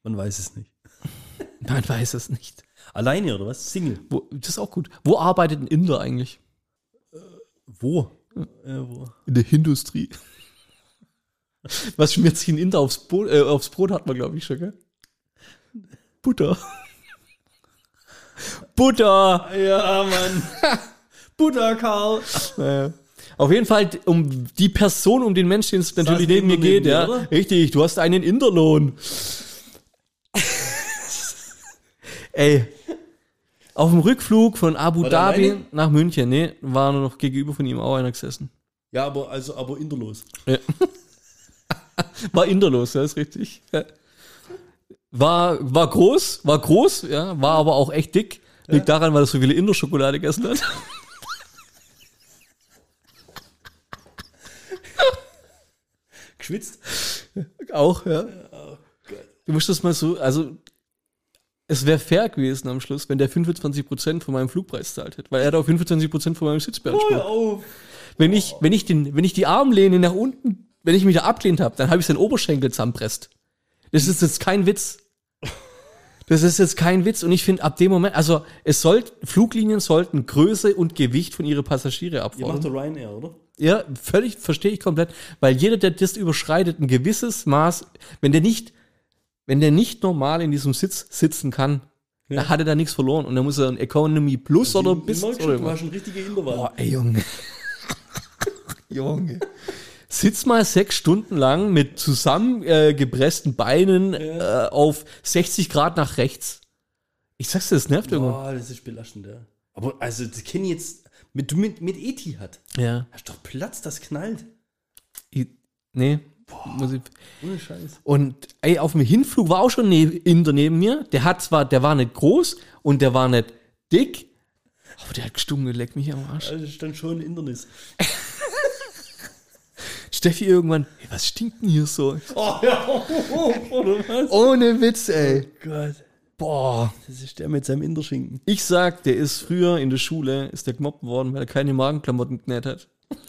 Man weiß es nicht. man weiß es nicht. Alleine oder was? Single. Wo, das ist auch gut. Wo arbeitet ein Inder eigentlich? Wo? Äh, wo? In der Industrie. Was schmiert sich ein Inder aufs, Bo äh, aufs Brot, hat man, glaube ich, schon, gell? Butter. Butter! Ja, Mann. Buddha Karl. Naja. Auf jeden Fall um die Person, um den Menschen, den es natürlich neben mir geht, ja. oder? Richtig, du hast einen Inderlohn. Ey. Auf dem Rückflug von Abu War Dhabi nach München, nee, war nur noch gegenüber von ihm auch einer gesessen. Ja, aber also aber inderlos. Ja. War inderlos, ja, ist richtig. Ja. War, war groß, war groß, ja, war aber auch echt dick. Liegt daran, weil er so viele Inder-Schokolade gegessen hat. Geschwitzt. Auch, ja. Du musst das mal so, also es wäre fair gewesen am Schluss, wenn der 25% von meinem Flugpreis zahlt hätte, weil er hat auch 25% von meinem Sitz beansprucht. auf. Wenn ich, wenn ich den, wenn ich die Armlehne nach unten, wenn ich mich da abgelehnt habe, dann habe ich seinen Oberschenkel zusammenpresst. Das ist jetzt kein Witz. Das ist jetzt kein Witz und ich finde ab dem Moment, also es sollte, Fluglinien sollten Größe und Gewicht von ihre Passagiere Ihr macht abfordern. der Ryanair, oder? Ja, völlig, verstehe ich komplett, weil jeder, der das überschreitet, ein gewisses Maß, wenn der nicht, wenn der nicht normal in diesem Sitz sitzen kann, dann hat er da nichts verloren und dann muss er ein Economy Plus oder bis merk oder schon, du hast einen richtigen Intervall. Boah, ey, Junge. Junge. Sitz mal sechs Stunden lang mit zusammengepressten Beinen äh, auf 60 Grad nach rechts. Ich sag's dir, das nervt irgendwann. Boah, das ist belastend, ja. Aber also, das kenne ich jetzt mit, mit, mit Etihad. Ja. Hast doch Platz, das knallt. Ich, nee. Ich, Ohne Scheiß. Und ey, auf dem Hinflug war auch schon ne Inder neben mir. Der hat zwar, der war nicht groß und der war nicht dick, aber der hat gestunken, leck mich am Arsch. Also, das ist dann schon ein Hindernis. Steffi irgendwann, ey, was stinkt denn hier so? Oh, ja. oder was? Ohne Witz, ey. Gott. Boah. Das ist der mit seinem Inderschinken. Ich sag, der ist früher in der Schule, ist der gemobbt worden, weil er keine Magenklamotten genäht hat.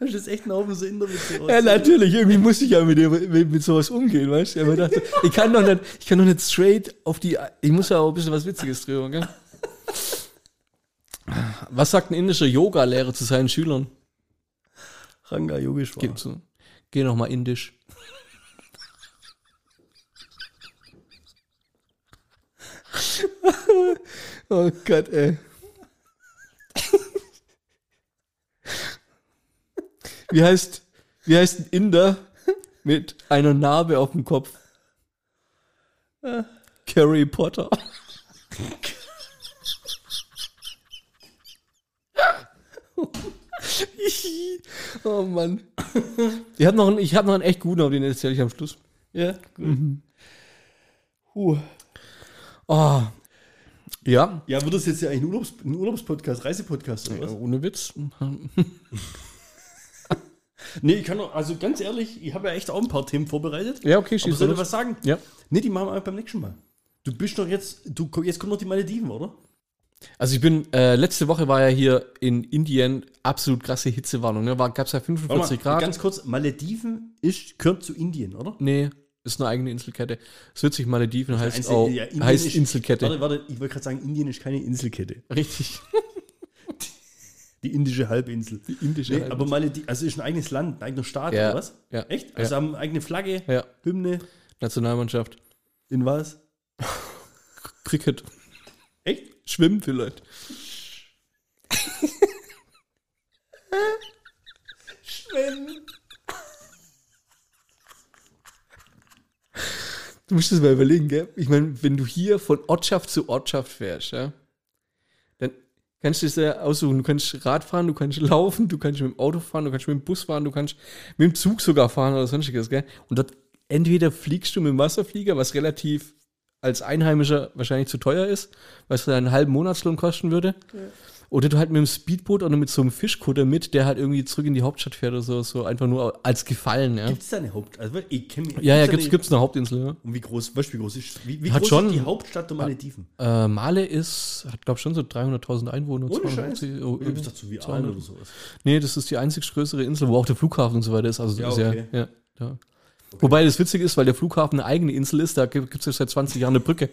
Das ist echt ein Haufen so Inderwitze Ja, natürlich, irgendwie muss ich ja mit, dem, mit, mit sowas umgehen, weißt du? Aber ich dachte, ich kann doch nicht, ich kann doch nicht straight auf die, ich muss ja auch ein bisschen was Witziges drüber, gell? Was sagt ein indischer Yoga-Lehrer zu seinen Schülern? Ranga Yogeshwar. Geh, zu, geh noch mal indisch. oh Gott, ey. Wie heißt, wie heißt ein Inder mit einer Narbe auf dem Kopf? Harry Potter. Oh Mann. Ich habe noch, einen- ich hab noch einen echt guten, aber den erzähle ich am Schluss. Ja, gut. Huh. Oh. Ja. Ja, wird das jetzt ja eigentlich ein, Urlaubs ein Urlaubspodcast, Reisepodcast oder was? Ohne Witz. Nee, ich kann doch, also ganz ehrlich, ich habe ja echt auch ein paar Themen vorbereitet. Ja, okay, Aber schieß soll ich was sagen? Ja. Nee, die machen wir beim nächsten Mal. Du bist doch jetzt, du, jetzt kommen noch die Malediven, oder? Also ich bin, äh, letzte Woche war ja hier in Indien absolut krasse Hitzewarnung. Ne? Gab es ja Warte 45 mal, Grad. Ganz kurz, Malediven ist, gehört zu Indien, oder? nee, ist eine eigene Inselkette. Es wird sich Malediven heißt Einzel- auch, ja, heißt ist- Inselkette. Warte, warte, ich wollte gerade sagen, Indien ist keine Inselkette. Richtig. Die indische Halbinsel. Die indische Nee, Halbinsel. aber Malediven, also ist ein eigenes Land, ein eigener Staat, Ja, oder was? ja, Echt? Also ja. haben eine eigene Flagge, Ja, Hymne, Nationalmannschaft. in was? Cricket. Echt? Schwimmen vielleicht. Schwimmen. Du musst das mal überlegen, gell? Ich meine, wenn du hier von Ortschaft zu Ortschaft fährst, ja, dann kannst du es ja aussuchen. Du kannst Rad fahren, du kannst laufen, du kannst mit dem Auto fahren, du kannst mit dem Bus fahren, du kannst mit dem Zug sogar fahren oder sonstiges, gell? Und dort entweder fliegst du mit dem Wasserflieger, was relativ als Einheimischer wahrscheinlich zu teuer ist, was dir einen halben Monatslohn kosten würde. Oder du halt mit dem Speedboot oder mit so einem Fischkutter mit, der halt irgendwie zurück in die Hauptstadt fährt oder so, so einfach nur als Gefallen, ja. Gibt es da eine Haupt... Also, ich kenn Ja, ja, gibt's, eine- gibt's eine Hauptinsel, ja. Und wie groß, weißt wie groß ist, wie, wie groß schon- ist die Hauptstadt der Malediven? Äh, Male ist, hat glaube schon so 300.000 Einwohner. Ohne Scheiß? 250, oh, Ich dachte so wie Aal 200. oder sowas. Nee, das ist die einzig größere Insel, wo auch der Flughafen und so weiter ist. Also Ja, okay. ja, ja, ja. Wobei das witzig ist, weil der Flughafen eine eigene Insel ist, da gibt es ja seit 20 Jahren eine Brücke.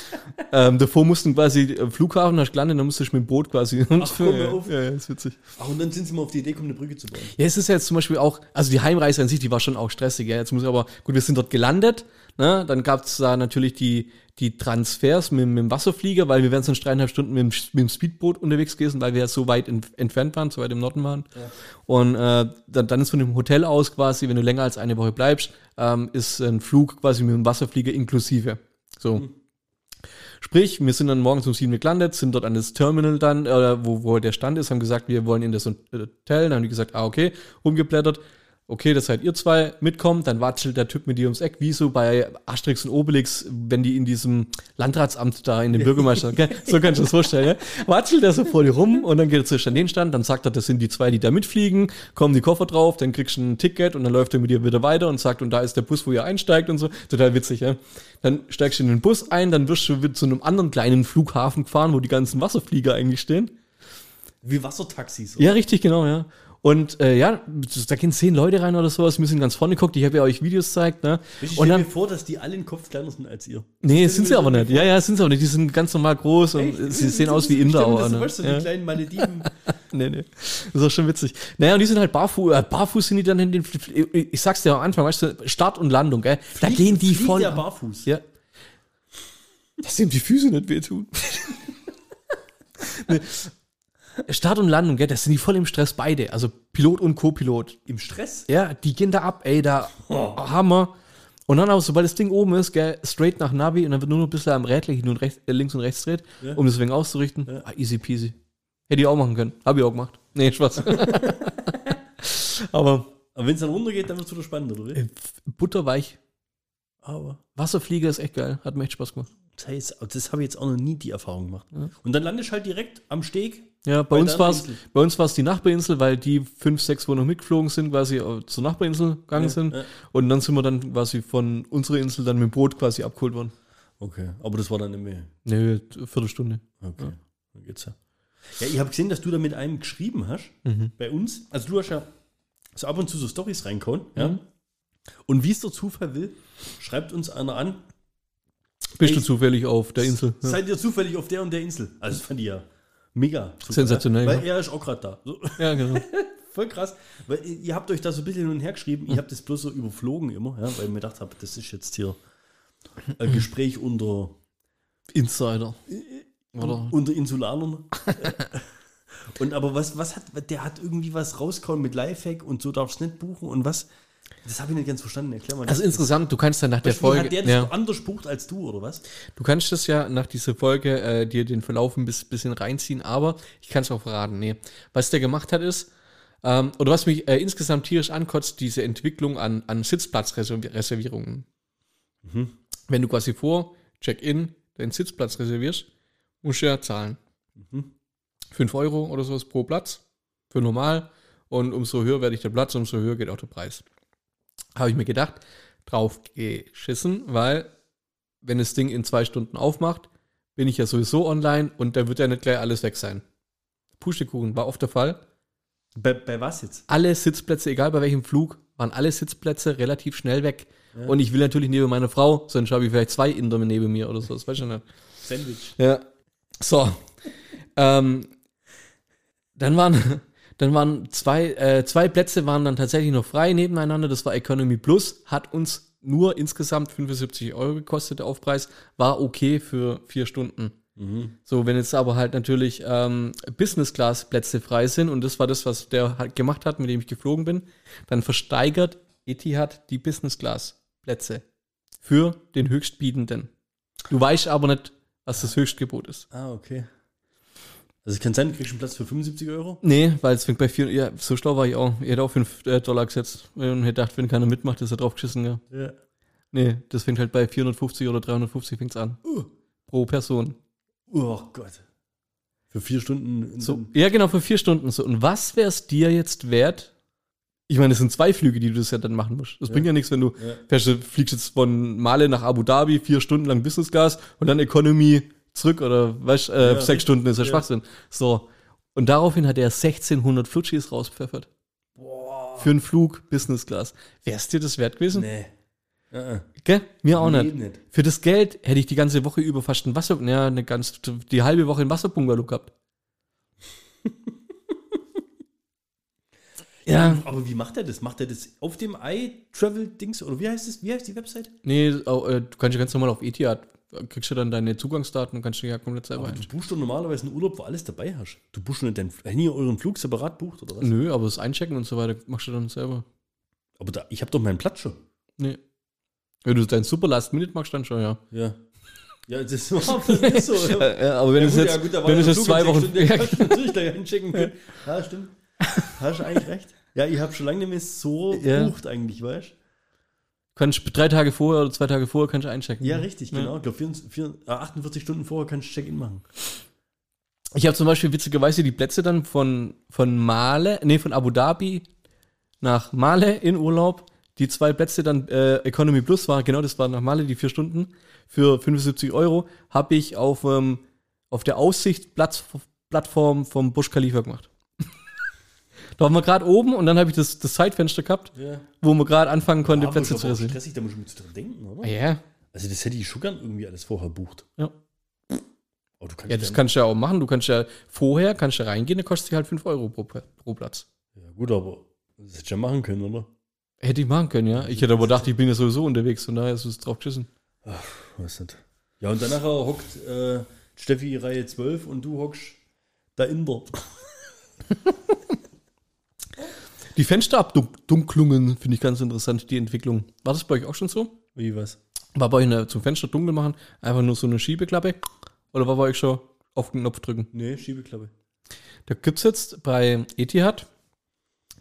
ähm, davor mussten quasi äh, Flughafen, hast gelandet, dann musstest du mit dem Boot quasi. Ach, komm, ja, auf. ja, ja, ist witzig. Ach, und dann sind sie mal auf die Idee gekommen, eine Brücke zu bauen. Ja, es ist ja jetzt zum Beispiel auch, also die Heimreise an sich, die war schon auch stressig. Ja. Jetzt muss ich aber, gut, wir sind dort gelandet, ne? dann gab es da natürlich die, die Transfers mit, mit dem Wasserflieger, weil wir wären sonst dreieinhalb Stunden mit dem, mit dem Speedboot unterwegs gewesen, weil wir ja so weit ent, entfernt waren, so weit im Norden waren. Und äh, dann, dann ist von dem Hotel aus quasi, wenn du länger als eine Woche bleibst, ähm, ist ein Flug quasi mit dem Wasserflieger inklusive. So. Sprich, wir sind dann morgens um sieben gelandet, sind dort an das Terminal dann, äh, wo, wo der Stand ist, haben gesagt, wir wollen in das Hotel. Dann haben die gesagt, ah, okay, rumgeblättert. Okay, das seid ihr zwei, mitkommt, dann watschelt der Typ mit dir ums Eck, wie so bei Asterix und Obelix, wenn die in diesem Landratsamt da in den Bürgermeister, okay? so kannst du das vorstellen, ja? Watschelt er so vor dir rum und dann geht er zu an den Stand, dann sagt er, das sind die zwei, die da mitfliegen, kommen die Koffer drauf, dann kriegst du ein Ticket und dann läuft er mit dir wieder weiter und sagt, und da ist der Bus, wo ihr einsteigt und so. Total witzig, ja? Dann steigst du in den Bus ein, dann wirst du wieder zu einem anderen kleinen Flughafen gefahren, wo die ganzen Wasserflieger eigentlich stehen. Wie Wassertaxis. oder? Ja, richtig, genau, ja. Und äh, ja, da gehen zehn Leute rein oder sowas, wir sind ganz vorne geguckt, ich habe ja euch Videos gezeigt, ne? Ich stelle mir vor, dass die alle einen Kopf kleiner sind als ihr. nee, sind sie aber nicht. Ja, ja, sind sie aber nicht. Die sind ganz normal groß und Echt? sie sehen aus wie Inder. Auch, das so, ne? ja. die kleinen Malediven. Nee, nee. Das ist auch schon witzig. Naja, und die sind halt barfuß, äh, barfuß sind die dann in den, ich sag's dir am Anfang, weißt du, Start und Landung, gell? Da Fliegt- gehen die voll. der barfuß. Ja. Dass ihm die Füße nicht wehtun. nee. Start und Landung, gell, das sind die voll im Stress beide. Also Pilot und Co-Pilot. Im Stress? Ja, die gehen da ab, ey, da Hammer. Und dann auch, sobald das Ding oben ist, gell, straight nach Navi und dann wird nur noch ein bisschen am Rädchen hin und rechts, äh, links und rechts dreht, Ja. um das wegen auszurichten. Ah, easy peasy. Hätte ich auch machen können. Hab ich auch gemacht. Nee, Spaß. Aber Aber wenn es dann runtergeht, dann wird es wieder spannend, oder wie? äh, butterweich. Aber Wasserflieger ist echt geil. Hat mir echt Spaß gemacht. das, heißt, das habe ich jetzt auch noch nie die Erfahrung gemacht. Und dann landest halt direkt am Steg. Ja, bei, Bei uns war es bei uns war's die Nachbarinsel, weil die fünf, sechs, wo noch mitgeflogen sind, quasi äh, zur Nachbarinsel gegangen Ja, sind. ja. Und dann sind wir dann quasi von unserer Insel dann mit dem Boot quasi abgeholt worden. Okay, aber das war dann nicht mehr. Nee, Viertelstunde. Okay, dann geht's ja. Ja, ich habe gesehen, dass du da mit einem geschrieben hast, Mhm. bei uns. Also du hast ja so ab und zu so Stories reinkauen, ja. Mhm. Und wie es der Zufall will, schreibt uns einer an, Bist Ey, du zufällig auf der Insel? Ja. seid ihr zufällig auf der und der Insel? Also das fand ich ja mega. super, Sensationell, Ja? Weil ja. er ist auch gerade da. So, ja, genau. voll krass. Weil ihr ihr habt euch da so ein bisschen hin und her geschrieben. Ich habe das bloß so überflogen immer, ja, weil ich mir gedacht habe, das ist jetzt hier ein Gespräch unter, Insider. Oder? unter Insulanern. und aber was, was hat, der hat irgendwie was rausgehauen mit Lifehack und so darfst du nicht buchen und was? Das habe ich nicht ganz verstanden. Erklär mal. Also das. insgesamt, du kannst dann nach der Folge, Hat der das ja, anders bucht als du, oder was? du kannst das ja nach dieser Folge äh, dir den Verlauf ein bis- bisschen reinziehen, aber ich kann es auch verraten. Nee. Was der gemacht hat ist, Ähm, oder was mich äh, insgesamt tierisch ankotzt, diese Entwicklung an, an Sitzplatzreservierungen. Mhm. Wenn du quasi vor Check-in deinen Sitzplatz reservierst, musst du ja zahlen. Mhm. 5 Euro oder sowas pro Platz für normal. Und umso höher werde ich der Platz, umso höher geht auch der Preis. Habe ich mir gedacht, drauf geschissen, weil wenn das Ding in zwei Stunden aufmacht, bin ich ja sowieso online und dann wird ja nicht gleich alles weg sein. Pustekuchen war oft der Fall. Bei, bei was jetzt? Alle Sitzplätze, egal bei welchem Flug, waren alle Sitzplätze relativ schnell weg. Ja. Und ich will natürlich neben meiner Frau, sonst habe ich vielleicht zwei Inder neben mir oder so, das weiß ich nicht. Sandwich. Ja. So. ähm, dann waren, dann waren zwei, äh, zwei Plätze waren dann tatsächlich noch frei nebeneinander. Das war Economy Plus, hat uns nur insgesamt 75 Euro gekostet, der Aufpreis. War okay für vier Stunden. Mhm. So, wenn jetzt aber halt natürlich ähm, Business-Class-Plätze frei sind, und das war das, was der halt gemacht hat, mit dem ich geflogen bin, dann versteigert Etihad die Business-Class-Plätze für den Höchstbietenden. Du weißt aber nicht, was das Höchstgebot ist. Ah, okay. Also es kann sein, du kriegst einen Platz für 75 Euro? Nee, weil es fängt bei vier, ja, so schlau war ich auch. Ich hätte auch 5 äh, Dollar gesetzt und hätte gedacht, wenn keiner mitmacht, ist er drauf geschissen, ja. Ja. Nee, das fängt halt bei 450 oder 350 fängt's an. Uh. Pro Person. Oh Gott. Für vier Stunden. So, ja, genau, für vier Stunden so. Und was wäre es dir jetzt wert? Ich meine, es sind zwei Flüge, die du das ja dann machen musst. Das Ja. bringt ja nichts, wenn du Ja. fährst, du fliegst jetzt von Male nach Abu Dhabi, vier Stunden lang Business Class und dann Economy zurück oder weißt, äh, Ja, sechs. Stunden ist ja Ja. Schwachsinn. So. Und daraufhin hat er 1640 rauspfeffert. Boah. Für einen Flug Business Class. Wär's dir das wert gewesen? Nee. Uh Gell? Mir auch Nee, nicht. nicht. Für das Geld hätte ich die ganze Woche über fast ein Wasser, ja, eine ganz, die halbe Woche ein Wasserbungalow gehabt. ja, Aber wie macht er das? Macht er das auf dem iTravel-Dings? Oder wie heißt es? Wie heißt die Website? nee, äh, du kannst ja ganz normal auf Etihad, kriegst du dann deine Zugangsdaten und kannst du ja komplett selber Aber du buchst doch normalerweise einen Urlaub, wo alles dabei hast. Du buchst nur deinen, wenn ihr euren Flug separat bucht, oder was? Nö, aber das Einchecken und so weiter machst du dann selber. Aber da, ich habe doch meinen Platz schon. Nee. Wenn du dein Super Last Minute machst, dann schon, ja. Ja. Ja, das war nicht so. Ja. Äh, aber wenn Ja, es gut, jetzt, ja, gut, da war wenn es jetzt zwei Wochen, Stunden, du natürlich gleich einchecken können. Ja, stimmt. Hast du eigentlich recht. Ja, ich habe schon lange nicht mehr so Ja. gebucht eigentlich, weißt kannst du drei Tage vorher oder zwei Tage vorher kannst du einchecken. Ja, richtig, Ja. genau. Ich glaube, 48 Stunden vorher kannst du Check-in machen. Ich habe zum Beispiel witzigerweise die Plätze dann von, von Male, nee, von Abu Dhabi nach Male in Urlaub. Die zwei Plätze dann äh, Economy Plus war, genau, das war nach Male die vier Stunden für 75 Euro, habe ich auf, ähm, auf der Aussichtsplattform vom Busch Khalifa gemacht. Da waren wir gerade oben und dann habe ich das, das Zeitfenster gehabt, Ja. wo man gerade anfangen konnte, Aber Plätze ist zu reservieren. stressig, da muss ich mit dran denken, oder? Ah, Ja, Also das hätte ich schon gern irgendwie alles vorher bucht. Ja. Aber du kannst ja, das kannst du ja auch machen. Du kannst ja vorher kannst du reingehen, dann kostet sich halt 5 Euro pro, pro Platz. Ja, gut, aber das hätte ich ja machen können, oder? Hätte ich machen können, ja. Ich hätte aber gedacht, ich bin ja sowieso unterwegs, von daher ist es drauf geschissen. Weiß nicht. Ja, und danach hockt äh, Steffi Reihe 12 und du hockst da in der. Die Fensterabdunklungen finde ich ganz interessant, die Entwicklung. War das bei euch auch schon so? Wie was? War bei euch eine, zum Fenster dunkel machen einfach nur so eine Schiebeklappe? Oder war bei euch schon auf den Knopf drücken? Nee, Schiebeklappe. Da gibt es jetzt bei Etihad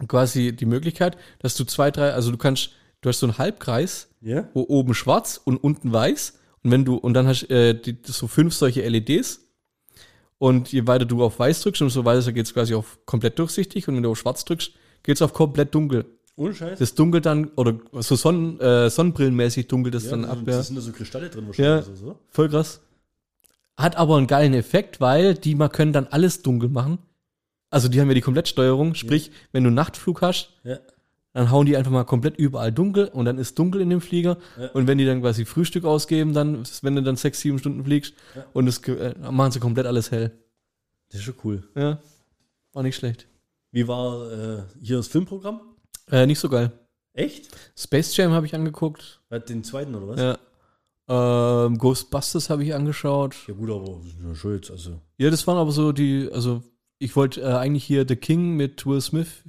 quasi die Möglichkeit, dass du zwei, drei, also du kannst, du hast so einen Halbkreis, Ja? wo oben schwarz und unten weiß. Und wenn du, und dann hast äh, die, so fünf solche LEDs. Und je weiter du auf weiß drückst, umso weiter geht es quasi auf komplett durchsichtig. Und wenn du auf schwarz drückst, geht es auf komplett dunkel. Ohne Scheiß? Das dunkelt dann, oder so Sonnen, äh, sonnenbrillenmäßig dunkelt das ja, dann das, ab. Ja. das sind da so Kristalle drin Ja. wahrscheinlich. So, so. Voll krass. Hat aber einen geilen Effekt, weil die mal können dann alles dunkel machen. Also die haben ja die Komplettsteuerung. Sprich, wenn du einen Nachtflug hast, Ja. dann hauen die einfach mal komplett überall dunkel und dann ist dunkel in dem Flieger. Ja. Und wenn die dann quasi Frühstück ausgeben, dann, wenn du dann sechs, sieben Stunden fliegst Ja. und das äh, machen sie komplett alles hell. Das ist schon cool. Ja. War nicht schlecht. Wie war äh, hier das Filmprogramm? Äh, nicht so geil. Echt? Space Jam habe ich angeguckt. Hat Den zweiten oder was? Ja. Ähm, Ghostbusters habe ich angeschaut. Ja, gut, aber ja jetzt, also. Ja, das waren aber so die, also ich wollte äh, eigentlich hier The King mit Will Smith,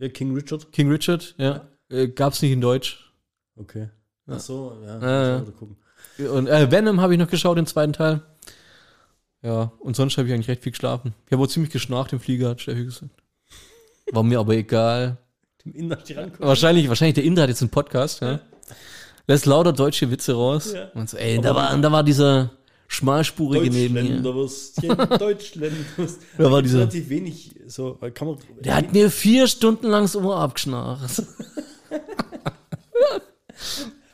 Ja, King Richard. King Richard, ja. Äh, gab's nicht in Deutsch. Okay. Ja. Ach so, ja. Ja, ja. auch gucken. Und äh, Venom habe ich noch geschaut, den zweiten Teil. Ja, und sonst habe ich eigentlich recht viel geschlafen. Ich habe wohl ziemlich geschnarcht im Flieger, hat Steffi gesagt. War mir aber egal. Dem Inder die rankommen. Wahrscheinlich, wahrscheinlich der Inder hat jetzt einen Podcast, ja. Lässt lauter deutsche Witze raus. Ja. Und so, ey, da war, da war dieser schmalspurige neben mir. Deutschländerwürstchen. Da war dieser- relativ wenig, so, kann man, Der hat mir vier Stunden lang das Ohr abgeschnarrt.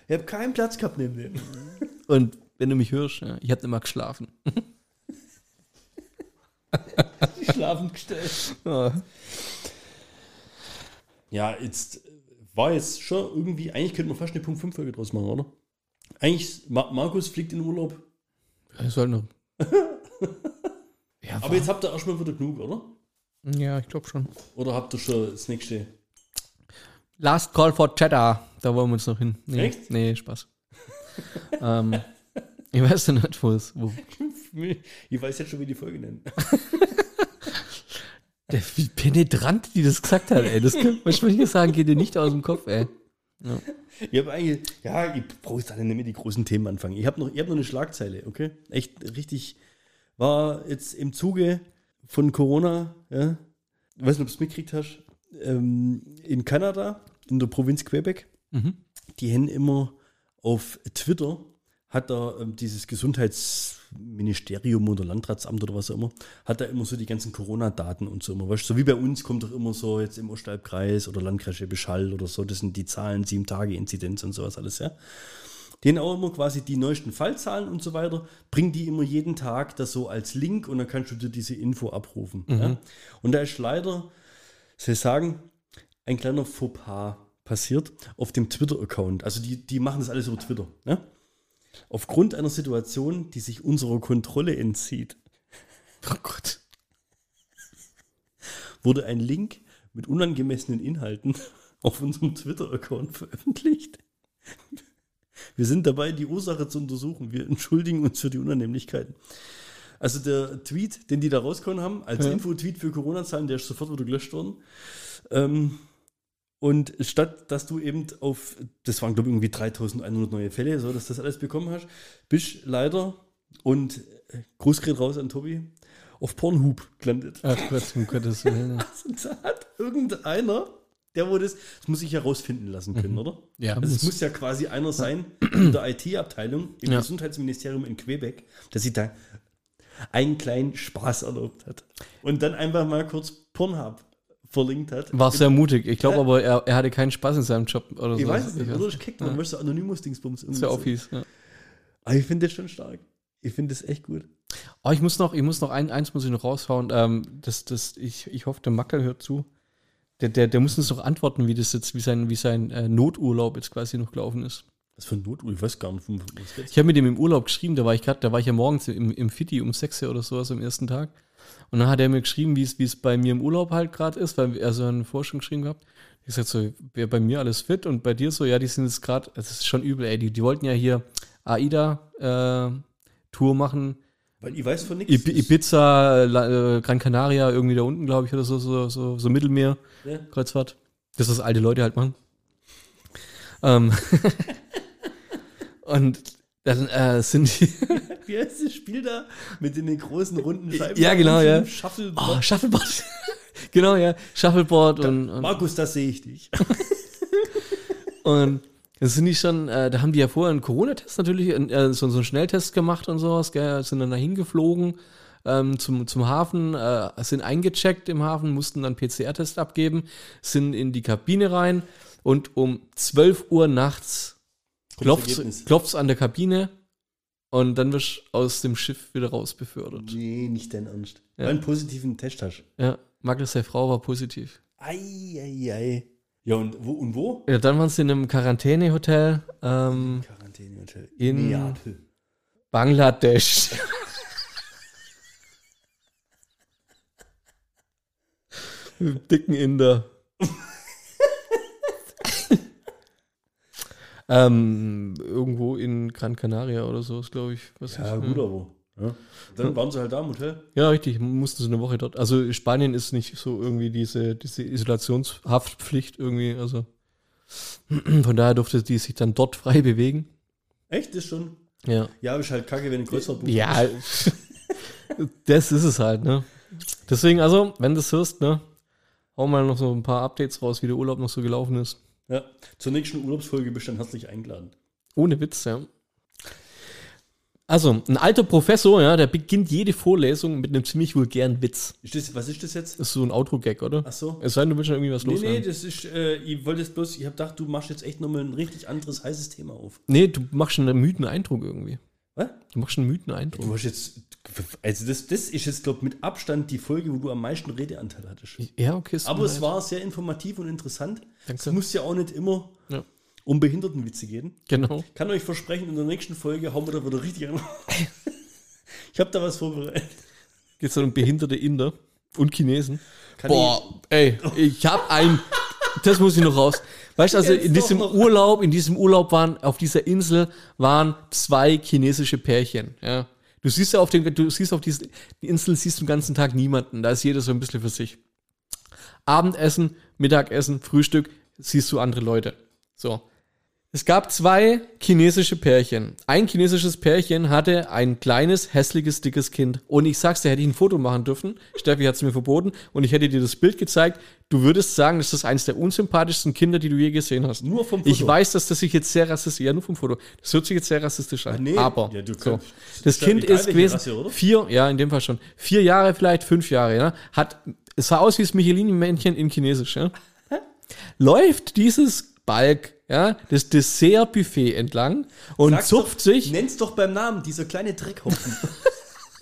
ich habe keinen Platz gehabt neben dem. Und wenn du mich hörst, ja, ich hab nicht mal geschlafen. Schlafen gestellt. Ja. Ja, jetzt war jetzt schon irgendwie, eigentlich könnte man fast eine Punkt 5 Folge draus machen, oder? Eigentlich, Ma Markus fliegt in Urlaub. Ich soll noch. ja, Aber jetzt habt ihr erstmal wieder genug, oder? ja, ich glaube schon. Oder habt ihr schon das nächste? Last Call for Cheddar. Da wollen wir uns noch hin. Nee, Echt? Nee, Spaß. ähm, ich weiß ja nicht, wo es. Wo. Ich weiß jetzt schon, wie die Folge nennen. Der, wie penetrant die das gesagt hat, ey. Das kann manchmal nicht sagen, geht dir nicht aus dem Kopf, ey. Ich habe eigentlich, ja, ich brauche jetzt alle nicht mehr die großen Themen anfangen. Ich habe noch, ich hab noch eine Schlagzeile, okay? Echt richtig, war jetzt im Zuge von Corona, ja, ich weiß nicht, ob du es mitgekriegt hast, ähm, in Kanada, in der Provinz Quebec, Mhm. die haben immer auf Twitter, hat da ähm, dieses Gesundheitsministerium oder Landratsamt oder was auch immer, hat da immer so die ganzen Corona-Daten und so immer. Weißt, so wie bei uns kommt doch immer so jetzt im Ostalbkreis oder Landkreis Schwäbisch Hall oder so, das sind die Zahlen, sieben Tage Inzidenz und sowas alles, ja. Den auch immer quasi die neuesten Fallzahlen und so weiter, bringen die immer jeden Tag das so als Link und dann kannst du dir diese Info abrufen. Ja? Und da ist leider, soll ich sagen, ein kleiner Fauxpas passiert auf dem Twitter-Account. Also die, die machen das alles über Twitter. Ne? Aufgrund einer Situation, die sich unserer Kontrolle entzieht, Oh Gott. wurde ein Link mit unangemessenen Inhalten auf unserem Twitter-Account veröffentlicht. Wir sind dabei, die Ursache zu untersuchen. Wir entschuldigen uns für die Unannehmlichkeiten. Also der Tweet, den die da rausgehauen haben, als Ja. Info-Tweet für Corona-Zahlen, der ist sofort wieder gelöscht worden. Ähm, und statt, dass du eben auf, das waren glaube ich irgendwie 3100 neue Fälle, so dass das alles bekommen hast, bist leider, und äh, Grußgerät raus an Tobi, auf Pornhub gelandet. Ach Gott, um Gottes Willen. Und da hat irgendeiner, der wo das, das muss ich herausfinden lassen können, oder? Ja, Also es muss. muss ja quasi einer sein in der IT-Abteilung im Ja. Gesundheitsministerium in Quebec, der sich da einen kleinen Spaß erlaubt hat. Und dann einfach mal kurz Pornhub verlinkt hat. War sehr mutig. Ich glaube Ja. aber, er, er hatte keinen Spaß in seinem Job oder so. ich weiß es nicht, Ich oder? Ich kickt man, ja. so Anonymous-Dingsbums. Das ist ja auch fies. Ja. Aber ich finde das schon stark. Ich finde das echt gut. Oh, ich muss noch, ich muss noch ein, eins muss ich noch raushauen. Ähm, das, das, ich, ich hoffe, der Mackel hört zu. Der, der, der muss uns noch antworten, wie das jetzt, wie sein, wie sein äh, Noturlaub jetzt quasi noch gelaufen ist. Was für ein Not, ich weiß gar nicht, was geht's. Ich habe mit dem im Urlaub geschrieben, da war ich gerade, da war ich ja morgens im, im Fitti um 6 Uhr oder so, also am ersten Tag. Und dann hat er mir geschrieben, wie es, bei mir im Urlaub halt gerade ist, weil er so eine Forschung geschrieben gehabt. Ich gesagt so, wäre bei mir alles fit und bei dir so, ja, die sind jetzt gerade, das ist schon übel, ey, die, die wollten ja hier AIDA-Tour machen, Weil ich weiß von nichts. Ib Ibiza, La- äh, Gran Canaria, irgendwie da unten, glaube ich, oder so, so, so, so Mittelmeer, Ja. Kreuzfahrt. Das, was alte Leute halt machen. Ähm und dann äh, sind die. Wie heißt das Spiel da? Mit den großen runden Scheiben. Ja, genau, ja. Shuffleboard. Oh, Shuffleboard. genau, ja. Shuffleboard und, und, Markus, das sehe ich dich. und dann sind die schon, äh, da haben die ja vorher einen Corona-Test natürlich, äh, so, so einen Schnelltest gemacht und sowas, gell, sind dann dahin geflogen ähm, zum, zum Hafen, äh, sind eingecheckt im Hafen, mussten dann PCR-Test abgeben, sind in die Kabine rein und um 12 Uhr nachts. Klopft klopft's an der Kabine und dann wirst du aus dem Schiff wieder raus befördert. Nee, nicht dein Ernst. Ja. Einen positiven Test hast. Ja, Magnus, seine Frau war positiv. Ei, ei, ei. Ja, und wo? Und wo? Ja, dann waren sie in einem Quarantänehotel ähm, Quarantänehotel. In- Neapel. Bangladesch. Mit dicken Inder. ähm, irgendwo in Gran Canaria oder so ist, glaube ich. Was Ja, ist, gut, aber. Ja. Dann waren sie halt da im Hotel. Ja, richtig, mussten sie eine Woche dort. Also Spanien ist nicht so irgendwie diese, diese Isolationshaftpflicht irgendwie, also von daher durfte die sich dann dort frei bewegen. Echt, das schon? Ja. Ja, ist halt kacke, wenn ein Kreuzfahrt bucht. Ja, das ist es halt, ne? Deswegen, also, wenn du es hörst, ne? hauen mal noch so ein paar Updates raus, wie der Urlaub noch so gelaufen ist. Ja. Zur nächsten Urlaubsfolge bist du dann herzlich eingeladen. Ohne Witz, ja. Also, ein alter Professor, ja, der beginnt jede Vorlesung mit einem ziemlich vulgären Witz. Ist das, was ist das jetzt? Das ist so ein Outro-Gag, oder? Ach so. Es sei denn, du willst schon irgendwie was Nee, loswerden. nee, das ist, äh, ich wollte jetzt bloß, ich habe gedacht, du machst jetzt echt nochmal ein richtig anderes heißes Thema auf. Nee, du machst schon einen müden Eindruck irgendwie. Was? Du machst schon einen müden Du hast jetzt, also das, das ist jetzt, glaube ich, mit Abstand die Folge, wo du am meisten Redeanteil hattest. Ja, okay. Aber es war sehr informativ und interessant. Es muss ja auch nicht immer Ja. um Behindertenwitze gehen. Genau. Kann euch versprechen, in der nächsten Folge hauen wir da wieder richtig an. ich habe da was vorbereitet. Geht's dann um behinderte Inder und Chinesen. Kann Boah, ey, ich hab ein, das muss ich noch raus. Weißt du, also Jetzt in diesem. Urlaub, in diesem Urlaub waren, auf dieser Insel waren zwei chinesische Pärchen, ja. Du siehst ja auf den, du siehst auf diese die Insel, siehst du den ganzen Tag niemanden. Da ist jeder so ein bisschen für sich. Abendessen, Mittagessen, Frühstück, siehst du andere Leute. So. Es gab zwei chinesische Pärchen. Ein chinesisches Pärchen hatte ein kleines, hässliches, dickes Kind. Und ich sag's dir, hätte ich ein Foto machen dürfen. Steffi hat es mir verboten. Und ich hätte dir das Bild gezeigt. Du würdest sagen, das ist eines der unsympathischsten Kinder, die du je gesehen hast. Nur vom Foto. Ich weiß, dass das sich jetzt sehr rassistisch, ja, nur vom Foto. Das hört sich jetzt sehr rassistisch an. Nee. Aber, Ja, du so. Das ist ja Kind egal, ist gewesen, Rasse, oder? vier, ja, in dem Fall schon. Vier Jahre, vielleicht fünf Jahre, ja. Hat, es sah aus wie das Michelin-Männchen in Chinesisch, ja. Läuft dieses Balk, ja, das Dessert-Buffet entlang und Sag's zupft doch, sich, Nenn's doch beim Namen, dieser kleine Dreckhaufen.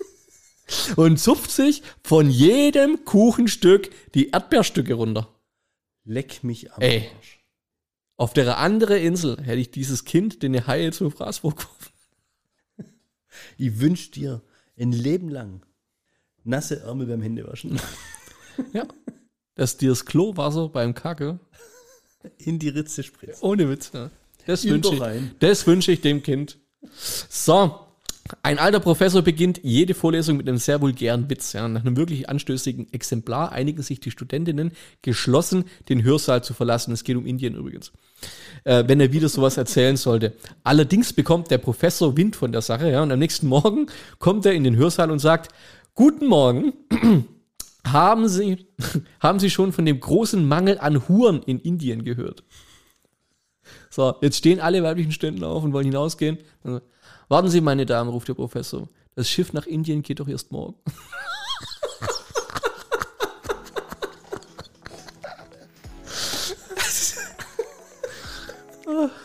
und zupft sich von jedem Kuchenstück die Erdbeerstücke runter. Leck mich am Ey. Arsch. Auf der andere Insel hätte ich dieses Kind den Haie zum Fraß vorgeworfen. Ich wünsch dir ein Leben lang nasse Ärmel beim Händewaschen. Ja. Dass dir das Klowasser beim Kacke In die Ritze spritzt. Ohne Witz, ja. Das In wünsche ich, das wünsche ich dem Kind. So. Ein alter Professor beginnt jede Vorlesung mit einem sehr vulgären Witz. Ja. Nach einem wirklich anstößigen Exemplar einigen sich die Studentinnen geschlossen, den Hörsaal zu verlassen. Es geht um Indien übrigens. Äh, wenn er wieder sowas erzählen sollte. Allerdings bekommt der Professor Wind von der Sache. Ja, und am nächsten Morgen kommt er in den Hörsaal und sagt, Guten Morgen. Haben Sie, haben Sie schon von dem großen Mangel an Huren in Indien gehört? So, jetzt stehen alle weiblichen Studenten auf und wollen hinausgehen. Also, Warten Sie, meine Damen, ruft der Professor. Das Schiff nach Indien geht doch erst morgen.